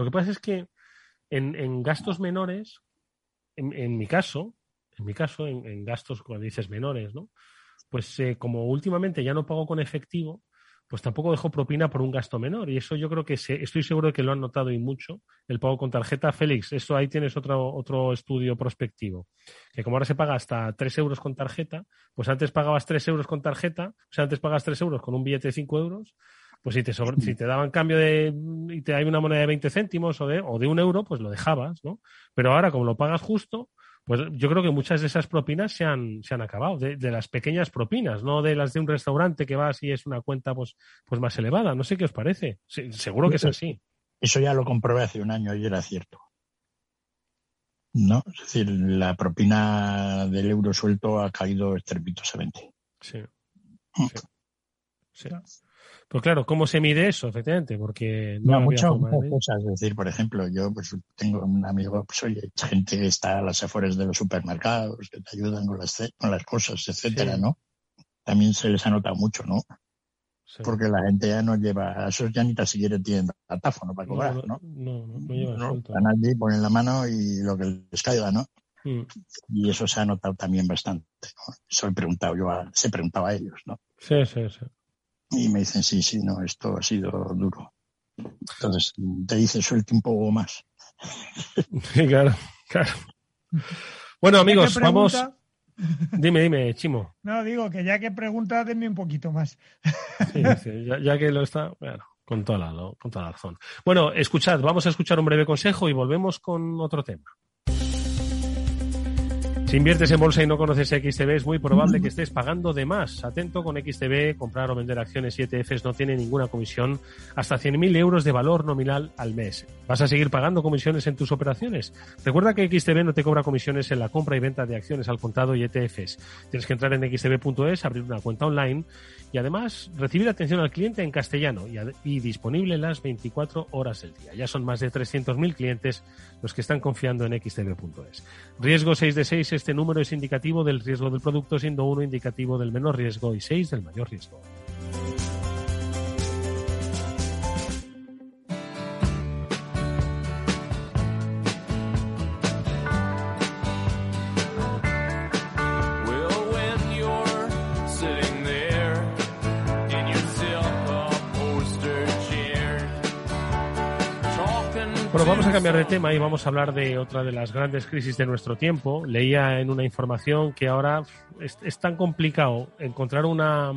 lo que pasa es que en, gastos menores, en, mi caso, en mi caso, en, gastos, cuando dices menores, ¿no? Pues eh, como últimamente ya no pago con efectivo, pues tampoco dejo propina por un gasto menor. Y eso yo creo que estoy seguro de que lo han notado y mucho, el pago con tarjeta. Félix, eso ahí tienes otro, otro estudio prospectivo. Que como ahora se paga hasta 3 euros con tarjeta, pues antes pagabas 3 euros con tarjeta, o sea, antes pagas 3 euros con un billete de 5 euros, pues si te, si te daban cambio de y te hay una moneda de 20 céntimos o de, o de un euro, pues lo dejabas, ¿no? Pero ahora, como lo pagas justo, pues yo creo que muchas de esas propinas se han, se han acabado, de, las pequeñas propinas, no de las de un restaurante que vas y es una cuenta pues, pues más elevada. No sé qué os parece. seguro que es así. Eso ya lo comprobé hace un año y era cierto. ¿No? Es decir, la propina del euro suelto ha caído estrepitosamente. Sí. Mm. sí. Pues claro, ¿cómo se mide eso, efectivamente? Porque no, muchas, cosas. Es decir, por ejemplo, yo pues tengo un amigo, pues oye, gente que está a las afueras de los supermercados, que te ayudan con las, con las cosas, etcétera, ¿no? También se les ha notado mucho, ¿no? Porque la gente ya no lleva, esos ya ni tan siquiera tienen datáfono para cobrar, ¿no? No, no, no, lleva no, Van allí, ponen la mano y lo que les caiga, ¿no? Mm. Y eso se ha notado también bastante, ¿no? Eso he preguntado yo, a, se preguntaba a ellos, ¿no? Sí, sí, sí. Y me dicen, sí, sí, no, esto ha sido duro. Entonces, te dice, suelte un poco más. claro, claro. Bueno, amigos, vamos. Dime, dime, Chimo. No, digo que ya que pregunta, denme un poquito más. Sí, sí, ya, que lo está, bueno, con toda, la, con toda la razón. Bueno, escuchad, vamos a escuchar un breve consejo y volvemos con otro tema. Si inviertes en bolsa y no conoces XTB, es muy probable que estés pagando de más. Atento con XTB, comprar o vender acciones y ETFs no tiene ninguna comisión hasta 100.000 euros de valor nominal al mes. ¿Vas a seguir pagando comisiones en tus operaciones? Recuerda que XTB no te cobra comisiones en la compra y venta de acciones al contado y ETFs. Tienes que entrar en xtb.es, abrir una cuenta online y además recibir atención al cliente en castellano y, y disponible las 24 horas del día. Ya son más de 300.000 clientes los que están confiando en xtb.es. Riesgo 6 de 6, este número es indicativo del riesgo del producto, siendo 1 indicativo del menor riesgo y 6 del mayor riesgo. Vamos a cambiar de tema y vamos a hablar de otra de las grandes crisis de nuestro tiempo. Leía en una información que ahora es, tan complicado encontrar una,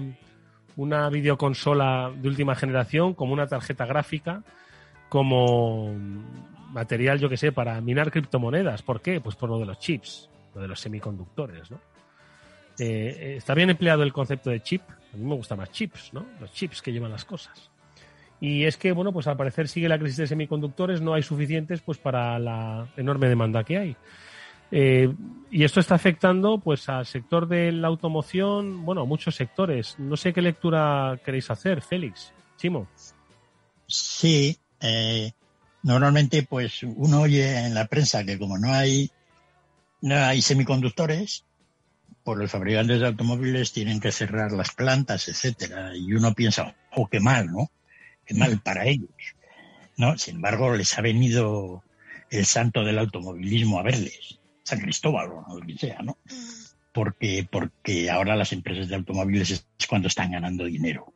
una videoconsola de última generación como una tarjeta gráfica, como material, yo que sé, para minar criptomonedas. ¿Por qué? Pues por lo de los chips, lo de los semiconductores, ¿no? Eh, eh, está bien empleado el concepto de chip. A mí me gusta más chips, ¿no? Los chips que llevan las cosas. Y es que, bueno, pues al parecer sigue la crisis de semiconductores, no hay suficientes pues para la enorme demanda que hay. Eh, y esto está afectando pues al sector de la automoción, bueno, a muchos sectores. No sé qué lectura queréis hacer, Félix, Chimo. Sí, eh, normalmente pues uno oye en la prensa que como no hay no hay semiconductores, por los fabricantes de automóviles tienen que cerrar las plantas, etcétera, y uno piensa, oh, qué mal, ¿no? Qué mal para ellos, ¿no? Sin embargo, les ha venido el santo del automovilismo a verles, San Cristóbal o lo que sea, ¿no? Porque, porque ahora las empresas de automóviles es cuando están ganando dinero,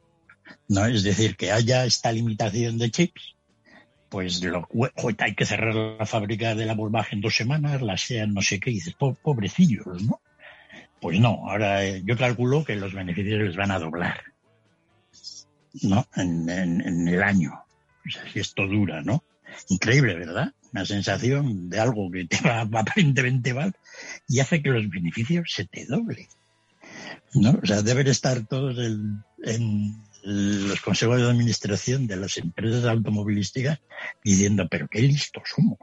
¿no? Es decir, que haya esta limitación de chips, pues lo, hay que cerrar la fábrica de la Volkswagen dos semanas, la sean no sé qué, dices, pobrecillos, ¿no? Pues no, ahora eh, yo calculo que los beneficios les van a doblar, ¿no? En, el año. O sea, si esto dura, ¿no? Increíble, ¿verdad? Una sensación de algo que te va aparentemente mal y hace que los beneficios se te doblen. ¿no? O sea, deben estar todos en los consejos de administración de las empresas automovilísticas diciendo, pero qué listos somos.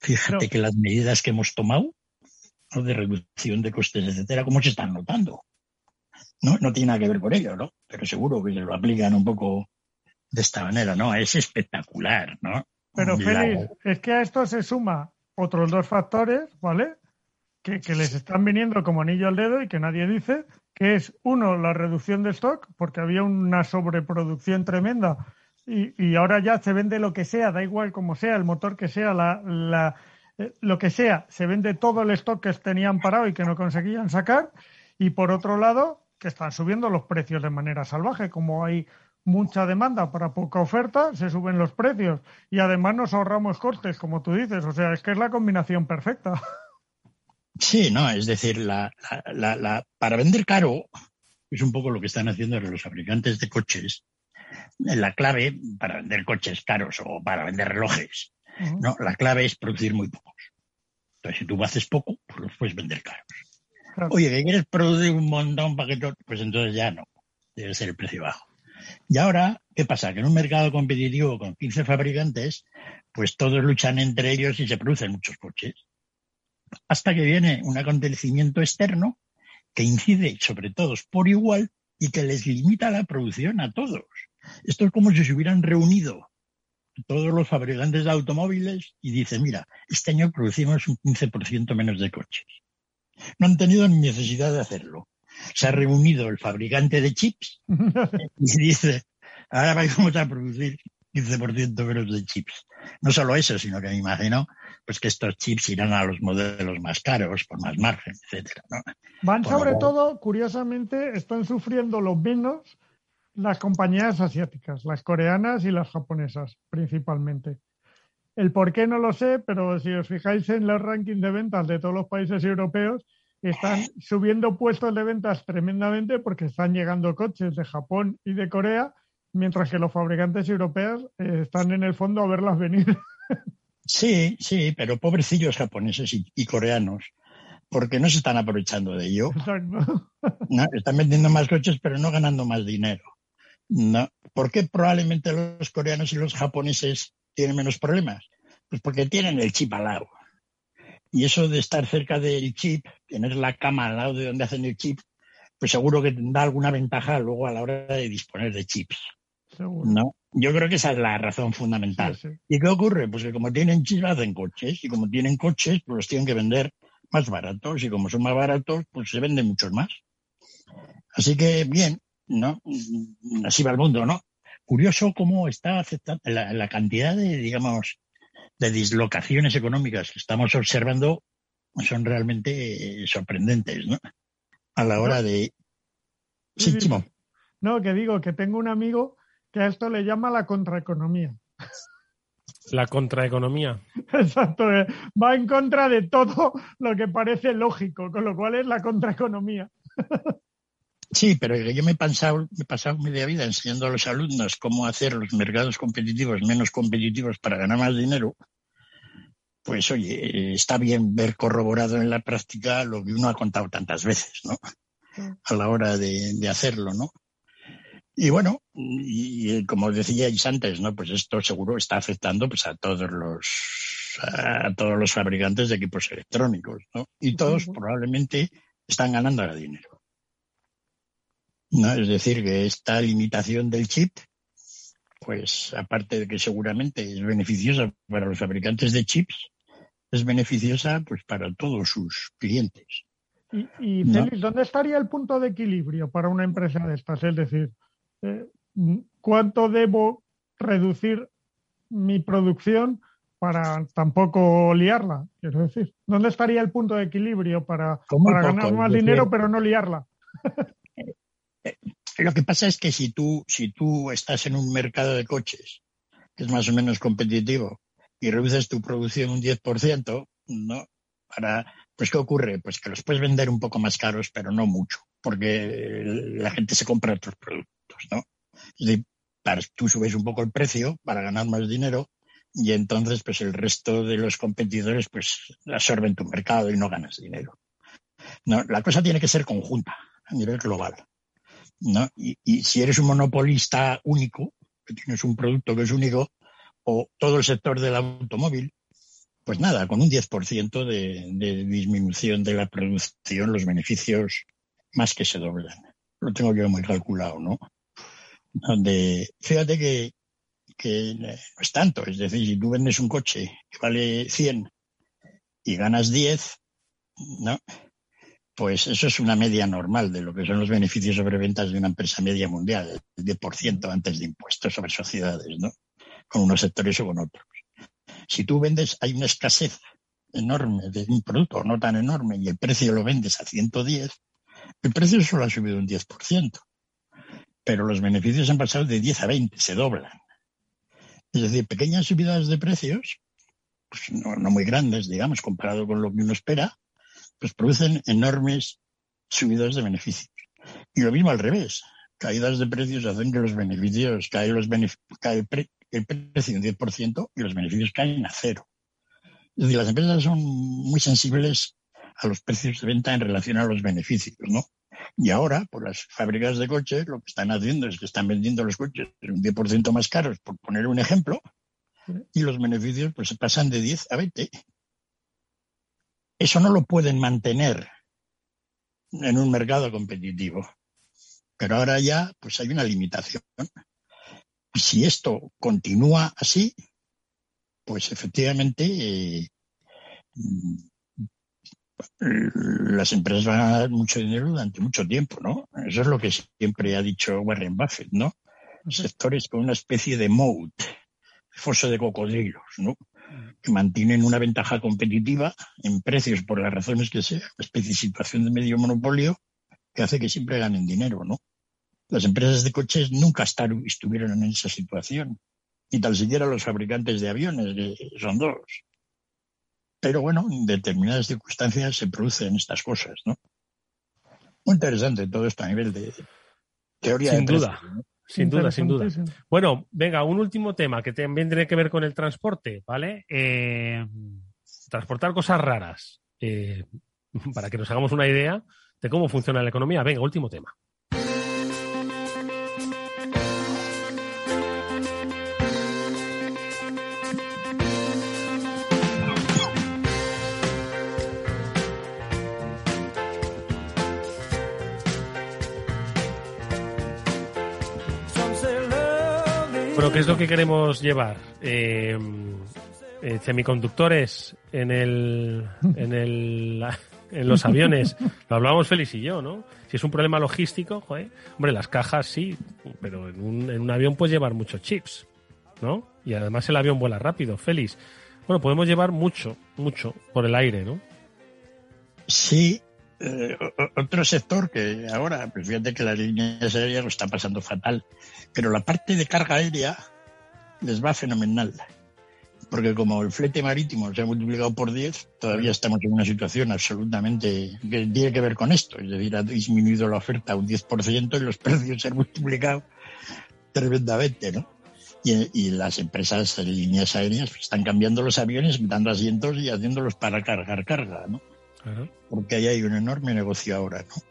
Fíjate que las medidas que hemos tomado de reducción de costes, etcétera, cómo se están notando. No, no tiene nada que ver con ello, ¿no? Pero seguro que se lo aplican un poco de esta manera, ¿no? Es espectacular, ¿no? Pero Félix, es que a esto se suma otros dos factores, ¿vale? Que, que, les están viniendo como anillo al dedo y que nadie dice, que es uno, la reducción de stock, porque había una sobreproducción tremenda y, y ahora ya se vende lo que sea, da igual como sea, el motor que sea, la, la, eh, lo que sea, se vende todo el stock que tenían parado y que no conseguían sacar. Y por otro lado, que están subiendo los precios de manera salvaje. Como hay mucha demanda para poca oferta, se suben los precios. Y además nos ahorramos costes, como tú dices. O sea, es que es la combinación perfecta. Sí, no, es decir, la, la, para vender caro es un poco lo que están haciendo los fabricantes de coches. La clave para vender coches caros o para vender relojes no, la clave es producir muy pocos. Entonces, si tú haces poco, pues los puedes vender caros. Oye, que quieres producir un montón para que pues entonces ya no. Debe ser el precio bajo. Y ahora, ¿qué pasa? Que en un mercado competitivo con 15 fabricantes, pues todos luchan entre ellos y se producen muchos coches. Hasta que viene un acontecimiento externo que incide sobre todos por igual y que les limita la producción a todos. Esto es como si se hubieran reunido todos los fabricantes de automóviles y dicen, mira, este año producimos un 15% menos de coches. No han tenido ni necesidad de hacerlo. Se ha reunido el fabricante de chips y dice, ahora vamos a producir 15% menos de chips. No solo eso, sino que me imagino pues que estos chips irán a los modelos más caros, por más margen, etcétera. Van sobre todo, curiosamente, están sufriendo los menos las compañías asiáticas, las coreanas y las japonesas principalmente. El por qué no lo sé, pero si os fijáis en los rankings de ventas de todos los países europeos, están subiendo puestos de ventas tremendamente porque están llegando coches de Japón y de Corea, mientras que los fabricantes europeos eh, están en el fondo a verlas venir. Sí, sí, pero pobrecillos japoneses y, coreanos, porque no se están aprovechando de ello. No, están vendiendo más coches, pero no ganando más dinero. No. ¿Por qué probablemente los coreanos y los japoneses tienen menos problemas? Pues porque tienen el chip al lado. Y eso de estar cerca del chip, tener la cama al lado de donde hacen el chip, pues seguro que tendrá alguna ventaja luego a la hora de disponer de chips. ¿No? Yo creo que esa es la razón fundamental. ¿Y qué ocurre? Pues que como tienen chips hacen coches y como tienen coches, pues los tienen que vender más baratos y como son más baratos, pues se venden muchos más. Así que bien, ¿no? Así va el mundo, ¿no? Curioso cómo está aceptando la, cantidad de, digamos, de dislocaciones económicas que estamos observando son realmente eh, sorprendentes, ¿no? A la hora de... Sí, Chimo. No, que digo que tengo un amigo que a esto le llama la contraeconomía. La contraeconomía. Exacto, eh, va en contra de todo lo que parece lógico, con lo cual es la contraeconomía. Sí, pero yo me he pasado, me he pasado media vida enseñando a los alumnos cómo hacer los mercados competitivos menos competitivos para ganar más dinero. Pues oye, está bien ver corroborado en la práctica lo que uno ha contado tantas veces, ¿no? A la hora de, hacerlo, ¿no? Y bueno, y, como decíais antes, ¿no? Pues esto seguro está afectando pues a todos los a todos los fabricantes de equipos electrónicos, ¿no? Y todos probablemente están ganando ahora dinero. ¿No? Es decir, que esta limitación del chip, pues aparte de que seguramente es beneficiosa para los fabricantes de chips, es beneficiosa pues para todos sus clientes. Y, Félix, ¿dónde estaría el punto de equilibrio para una empresa de estas? Es decir, eh, ¿cuánto debo reducir mi producción para tampoco liarla? Quiero decir, ¿dónde estaría el punto de equilibrio para, para ganar más dinero pero no liarla? Lo que pasa es que si tú, si tú estás en un mercado de coches que es más o menos competitivo y reduces tu producción un 10%, ¿no? Para, pues ¿qué ocurre? Pues que los puedes vender un poco más caros, pero no mucho, porque la gente se compra otros productos, ¿no? Y tú subes un poco el precio para ganar más dinero y entonces pues el resto de los competidores pues absorben tu mercado y no ganas dinero. No, la cosa tiene que ser conjunta a nivel global. ¿No? Y, si eres un monopolista único, que tienes un producto que es único, o todo el sector del automóvil, pues nada, con un 10% de, de disminución de la producción, los beneficios más que se doblan. Lo tengo yo muy calculado, ¿no? Donde, fíjate que, que no es tanto. Es decir, si tú vendes un coche que vale 100 y ganas 10, ¿no? Pues eso es una media normal de lo que son los beneficios sobre ventas de una empresa media mundial, el 10% antes de impuestos sobre sociedades, ¿no? Con unos sectores o con otros. Si tú vendes, hay una escasez enorme de un producto, no tan enorme, y el precio lo vendes a 110, el precio solo ha subido un 10%. Pero los beneficios han pasado de 10 a 20, se doblan. Es decir, pequeñas subidas de precios, pues no, no muy grandes, digamos, comparado con lo que uno espera, pues producen enormes subidas de beneficios. Y lo mismo al revés. Caídas de precios hacen que los beneficios, cae, los cae el, precio un 10% y los beneficios caen a cero. Es decir, las empresas son muy sensibles a los precios de venta en relación a los beneficios, ¿no? Y ahora, por las fábricas de coches, lo que están haciendo es que están vendiendo los coches un 10% más caros, por poner un ejemplo, y los beneficios pues pasan de 10 a 20. Eso no lo pueden mantener en un mercado competitivo. Pero ahora ya pues hay una limitación. Si esto continúa así, pues efectivamente eh, las empresas van a dar mucho dinero durante mucho tiempo, ¿no? Eso es lo que siempre ha dicho Warren Buffett, ¿no? Sectores con una especie de moat, foso de cocodrilos, ¿no? Que mantienen una ventaja competitiva en precios por las razones que sea, especie de situación de medio monopolio que hace que siempre ganen dinero, ¿no? Las empresas de coches nunca estuvieron en esa situación, ni tan siquiera los fabricantes de aviones, que son dos. Pero bueno, en determinadas circunstancias se producen estas cosas, ¿no? Muy interesante todo esto a nivel de teoría Sin de duda. Sin duda, sin duda. Bueno, venga, un último tema que también tiene que ver con el transporte, ¿vale? Eh, transportar cosas raras. Eh, para que nos hagamos una idea de cómo funciona la economía. Venga, último tema. Bueno, ¿qué es lo que queremos llevar? Eh, eh, semiconductores en el, en el, en los aviones. Lo hablábamos Félix y yo, ¿no? Si es un problema logístico, joder, hombre, las cajas sí, pero en un, en un avión puedes llevar muchos chips, ¿no? Y además el avión vuela rápido, Félix. Bueno, podemos llevar mucho, mucho por el aire, ¿no? Sí, eh, otro sector que ahora, pues fíjate que las líneas aéreas lo están pasando fatal, pero la parte de carga aérea les va fenomenal. Porque como el flete marítimo se ha multiplicado por 10, todavía estamos en una situación absolutamente que tiene que ver con esto. Es decir, ha disminuido la oferta un 10% y los precios se han multiplicado tremendamente, ¿no? Y, las empresas de líneas aéreas están cambiando los aviones, dando asientos y haciéndolos para cargar carga, ¿no? Porque ahí hay un enorme negocio ahora, ¿no?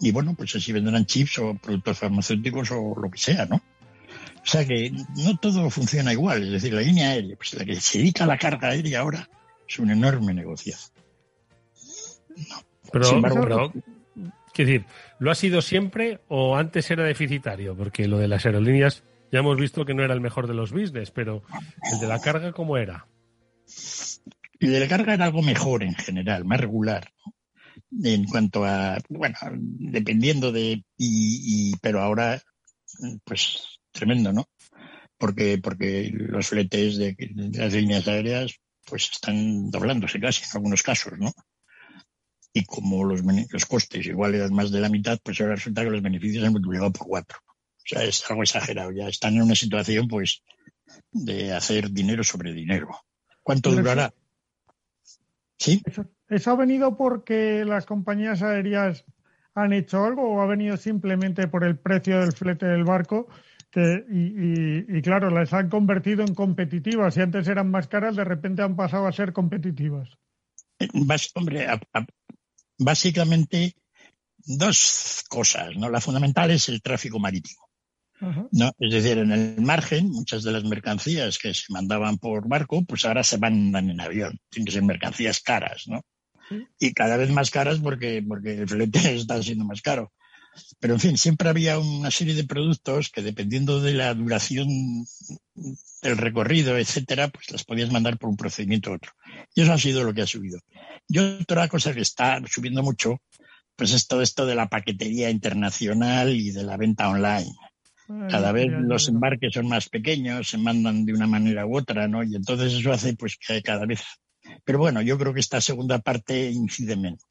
Y bueno, pues así vendrán chips o productos farmacéuticos o lo que sea, ¿no? O sea que no todo funciona igual. Es decir, la línea aérea, pues la que se dedica a la carga aérea ahora, es un enorme negocio. Pero, pero, quiero decir, ¿lo ha sido siempre o antes era deficitario? Porque lo de las aerolíneas ya hemos visto que no era el mejor de los business, pero el de la carga, ¿cómo era? El de la carga era algo mejor en general, más regular. en cuanto a, bueno, dependiendo de, y, pero ahora, pues tremendo, ¿no? Porque, porque los fletes de, las líneas aéreas, pues están doblándose casi en algunos casos, ¿no? Y como los, los costes igual eran más de la mitad, pues ahora resulta que los beneficios han multiplicado por cuatro. O sea, es algo exagerado. Ya están en una situación, pues, de hacer dinero sobre dinero. ¿Cuánto durará? ¿Sí? ¿Eso ha venido porque las compañías aéreas han hecho algo o ha venido simplemente por el precio del flete del barco? Que, y, claro, las han convertido en competitivas. Si antes eran más caras, de repente han pasado a ser competitivas. hombre, básicamente dos cosas. ¿no? La fundamental es el tráfico marítimo. ¿No? Es decir, en el margen, muchas de las mercancías que se mandaban por barco, pues ahora se mandan en avión. Tienen que ser mercancías caras, ¿no? Y cada vez más caras porque, porque el flete está siendo más caro. Pero en fin, siempre había una serie de productos que dependiendo de la duración del recorrido, etcétera, pues las podías mandar por un procedimiento u otro. Y eso ha sido lo que ha subido. Y otra cosa que está subiendo mucho, pues es todo esto de la paquetería internacional y de la venta online. Cada vez los embarques son más pequeños, se mandan de una manera u otra, ¿no? Y entonces eso hace pues que cada vez. Pero bueno, yo creo que esta segunda parte incide menos.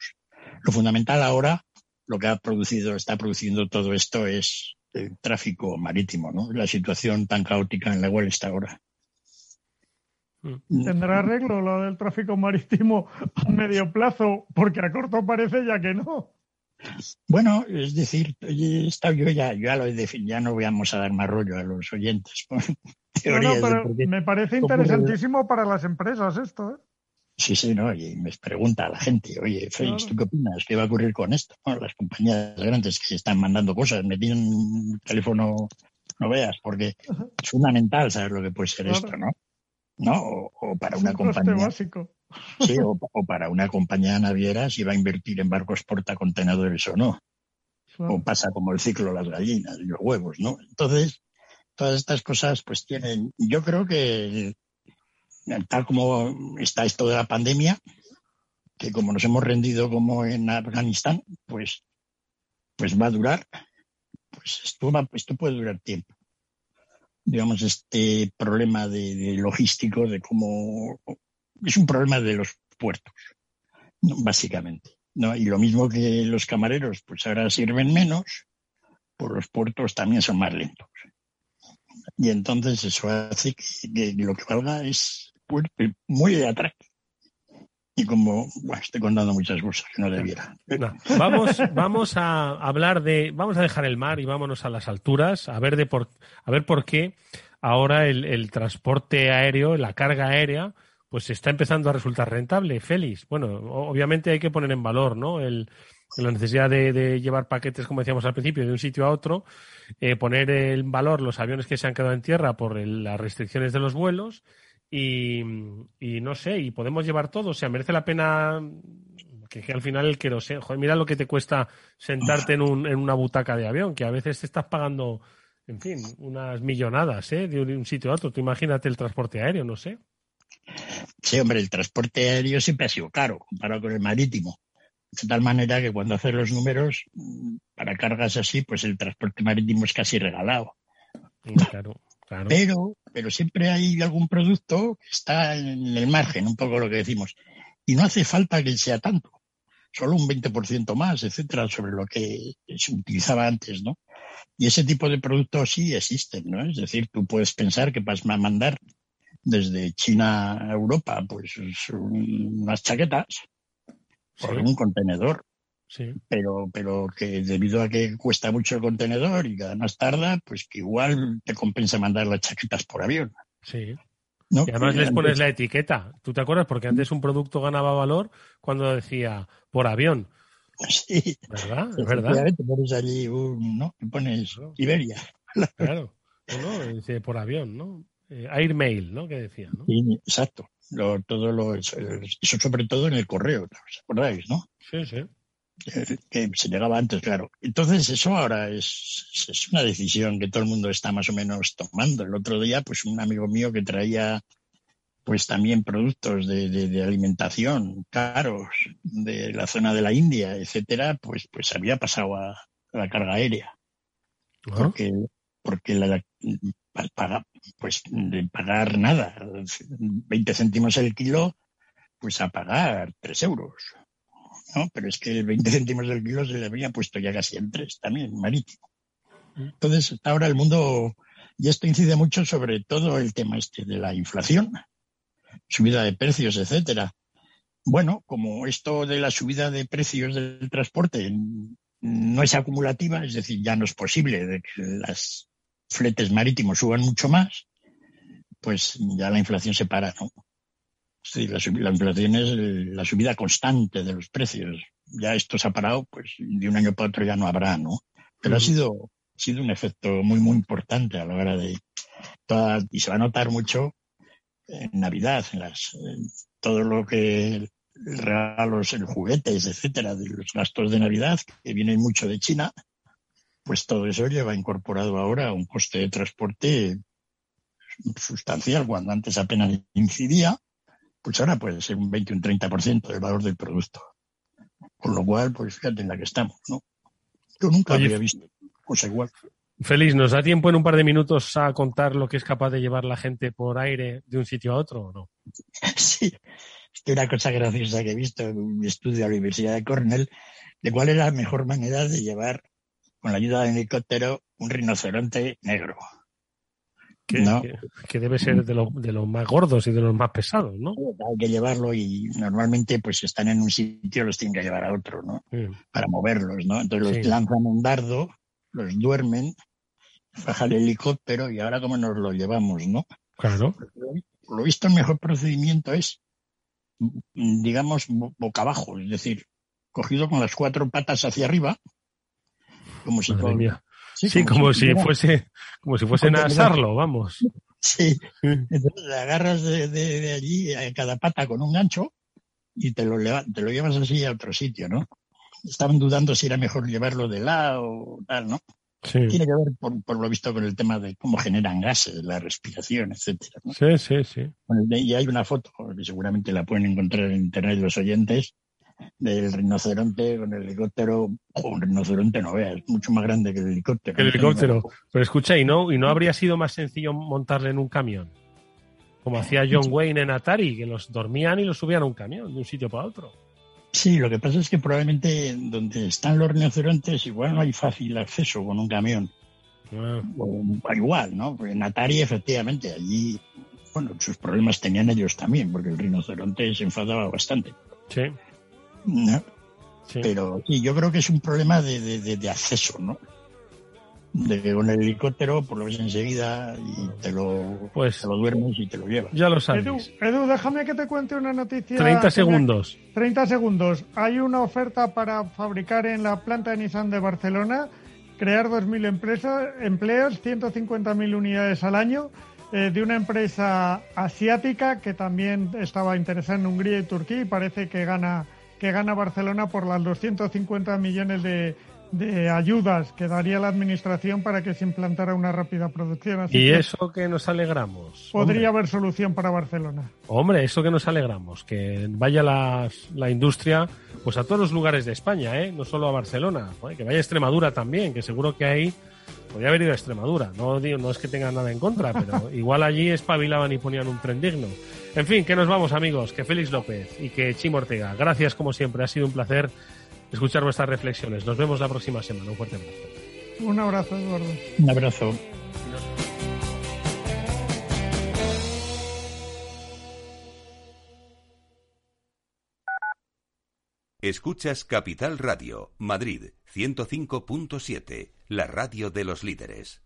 Lo fundamental ahora, lo que ha producido, está produciendo todo esto es el tráfico marítimo, ¿no? La situación tan caótica en la cual está ahora. Mm. ¿Tendrá arreglo lo del tráfico marítimo a medio plazo? Porque a corto parece ya que no. Bueno, es decir, yo ya, ya lo he ya no vamos a dar más rollo a los oyentes. me parece interesantísimo para las empresas esto, ¿eh? Sí, sí, ¿no? Y me pregunta a la gente, oye, Félix, ¿tú qué opinas? ¿Qué va a ocurrir con esto? Las compañías grandes que están mandando cosas, me tienen un teléfono, no veas, porque es fundamental saber lo que puede ser esto, ¿no? ¿No? O, para una compañía. Básico. Sí, o, para una compañía naviera si va a invertir en barcos portacontenedores o no. O pasa como el ciclo las gallinas y los huevos, ¿no? Entonces, todas estas cosas pues tienen, yo creo que tal como está esto de la pandemia, que como nos hemos rendido como en Afganistán, pues, pues va a durar, pues esto, esto puede durar tiempo. Digamos, este problema de logístico, de cómo es un problema de los puertos, básicamente. ¿no? Y lo mismo que los camareros, pues ahora sirven menos, pues los puertos también son más lentos. Y entonces eso hace que, lo que valga es muy de atrás. Y como estoy contando muchas cosas que no debiera. vamos, vamos a hablar de, vamos a dejar el mar y vámonos a las alturas, a ver de por, a ver por qué ahora el, el transporte aéreo, la carga aérea, pues está empezando a resultar rentable, Félix. Bueno, obviamente hay que poner en valor, ¿no? El, la necesidad de, llevar paquetes, como decíamos al principio, de un sitio a otro, eh, poner en valor los aviones que se han quedado en tierra por las restricciones de los vuelos y, no sé, y podemos llevar todo. O sea, merece la pena que, al final el que sé, joder, mira lo que te cuesta sentarte en, un, una butaca de avión, que a veces te estás pagando, en fin, unas millonadas, ¿eh? De un sitio a otro. Tú imagínate el transporte aéreo, no sé. Sí, hombre, el transporte aéreo siempre ha sido caro comparado con el marítimo. De tal manera que cuando haces los números, para cargas así, pues el transporte marítimo es casi regalado. Claro, claro. Pero, pero siempre hay algún producto que está en el margen, un poco lo que decimos. Y no hace falta que sea tanto. Solo un 20% más, etcétera, sobre lo que se utilizaba antes, ¿no? Y ese tipo de productos sí existen, ¿no? Es decir, tú puedes pensar que vas a mandar desde China a Europa, pues unas chaquetas por un contenedor. Sí. Pero, pero que debido a que cuesta mucho el contenedor y cada más tarda, pues que igual te compensa mandar las chaquetas por avión. Sí. Y además les pones la etiqueta. ¿Tú te acuerdas? Porque antes un producto ganaba valor cuando decía por avión. Sí. ¿Verdad? Es verdad. Te pones allí un, ¿no? Te pones Iberia. Claro. No, dice por avión, ¿no? Eh, Airmail, ¿no? Que decía, ¿no? exacto. todo lo, eso, sobre todo en el correo, ¿os acordáis, no? Sí, sí. Que, se llegaba antes, claro. Entonces, eso ahora es, es una decisión que todo el mundo está más o menos tomando. El otro día, pues un amigo mío que traía pues también productos de, alimentación caros de la zona de la India, etcétera, pues, pues había pasado a, la carga aérea. Porque, porque la, pues de pagar nada, 20 céntimos el kilo, pues a pagar 3 euros. ¿no? Pero es que el 20 céntimos del kilo se le había puesto ya casi en 3 también, marítimo. Entonces, ahora el mundo, y esto incide mucho sobre todo el tema este de la inflación, subida de precios, etcétera. Bueno, como esto de la subida de precios del transporte no es acumulativa, es decir, ya no es posible que las fletes marítimos suban mucho más, pues ya la inflación se para, ¿no? Sí, la, la, inflación es la subida constante de los precios. Ya esto se ha parado, pues de un año para otro ya no habrá, ¿no? Pero ha sido, ha sido un efecto muy, muy importante a la hora de y se va a notar mucho en Navidad, en las, todo lo que regalos, en juguetes, etcétera, de los gastos de Navidad, que vienen mucho de China, pues todo eso lleva incorporado ahora un coste de transporte sustancial, cuando antes apenas incidía, pues ahora puede ser un 20 o un 30% del valor del producto. Con lo cual, pues fíjate en la que estamos, ¿no? Yo nunca había visto cosa igual. Félix, ¿nos da tiempo en un par de minutos a contar lo que es capaz de llevar la gente por aire de un sitio a otro o no? Sí, es una cosa graciosa que he visto en un estudio de la Universidad de Cornell de cuál es la mejor manera de llevar con la ayuda del helicóptero un rinoceronte negro. Que, que, debe ser de, de, los más gordos y de los más pesados, ¿no? Hay que llevarlo y normalmente pues están en un sitio, los tienen que llevar a otro, ¿no? Para moverlos, ¿no? Entonces los lanzan un dardo, los duermen baja el helicóptero y ahora cómo nos lo llevamos, ¿no? Claro. Lo visto, el mejor procedimiento es, digamos, boca abajo, es decir, cogido con las cuatro patas hacia arriba, como si Sí, como, si, fuese, como si fuesen a asarlo, vamos. Sí. Entonces le agarras de, allí a cada pata con un gancho y te lo, te lo llevas así a otro sitio, ¿no? Estaban dudando si era mejor llevarlo de lado o tal, ¿no? Tiene que ver, por, lo visto, con el tema de cómo generan gases, la respiración, etcétera. Sí, sí, sí. y hay una foto, que seguramente la pueden encontrar en internet los oyentes, del rinoceronte con el helicóptero. o un rinoceronte no veas, es mucho más grande que el helicóptero. El helicóptero. Pero escucha, ¿y no, ¿y no habría sido más sencillo montarle en un camión? Como hacía John Wayne en Atari, que los dormían y los subían a un camión de un sitio para otro. Sí, lo que pasa es que probablemente donde están los rinocerontes igual no hay fácil acceso con un camión. Ah. igual, ¿no? en Atari efectivamente allí, bueno, sus problemas tenían ellos también, porque el rinoceronte se enfadaba bastante. Sí. Pero sí, yo creo que es un problema de, de acceso, ¿no? de que con el helicóptero pues lo ves enseguida y te lo, pues, lo duermes y te lo llevas. Ya lo sabes. Edu, déjame que te cuente una noticia. 30 segundos. 30 segundos. Hay una oferta para fabricar en la planta de Nissan de Barcelona, crear 2.000 empresas, empleos, 150.000 unidades al año, eh, de una empresa asiática que también estaba interesada en Hungría y Turquía y parece que gana, que gana Barcelona por las 250 millones de de ayudas que daría la Administración para que se implantara una rápida producción. y eso que nos alegramos. Podría haber solución para Barcelona. Hombre, eso que nos alegramos, que vaya la, industria pues a todos los lugares de España, ¿eh? no solo a Barcelona, que vaya a Extremadura también, que seguro que ahí podría haber ido a Extremadura. No, no es que tengan nada en contra, pero igual allí espabilaban y ponían un tren digno. En fin, que nos vamos amigos, que Félix López y que Chimo Ortega. Gracias como siempre, ha sido un placer escuchar vuestras reflexiones. Nos vemos la próxima semana. Un fuerte abrazo. Un abrazo, Eduardo. Un abrazo. Escuchas Capital Radio, Madrid 105.7, la radio de los líderes.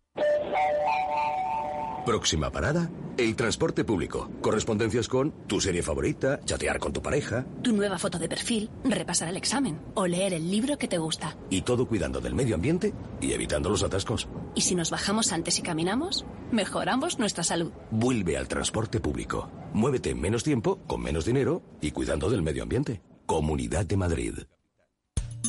Próxima parada, el transporte público. Correspondencias con tu serie favorita, chatear con tu pareja. Tu nueva foto de perfil, repasar el examen o leer el libro que te gusta. Y todo cuidando del medio ambiente y evitando los atascos. Y si nos bajamos antes y caminamos, mejoramos nuestra salud. Vuelve al transporte público. Muévete en menos tiempo, con menos dinero y cuidando del medio ambiente. Comunidad de Madrid.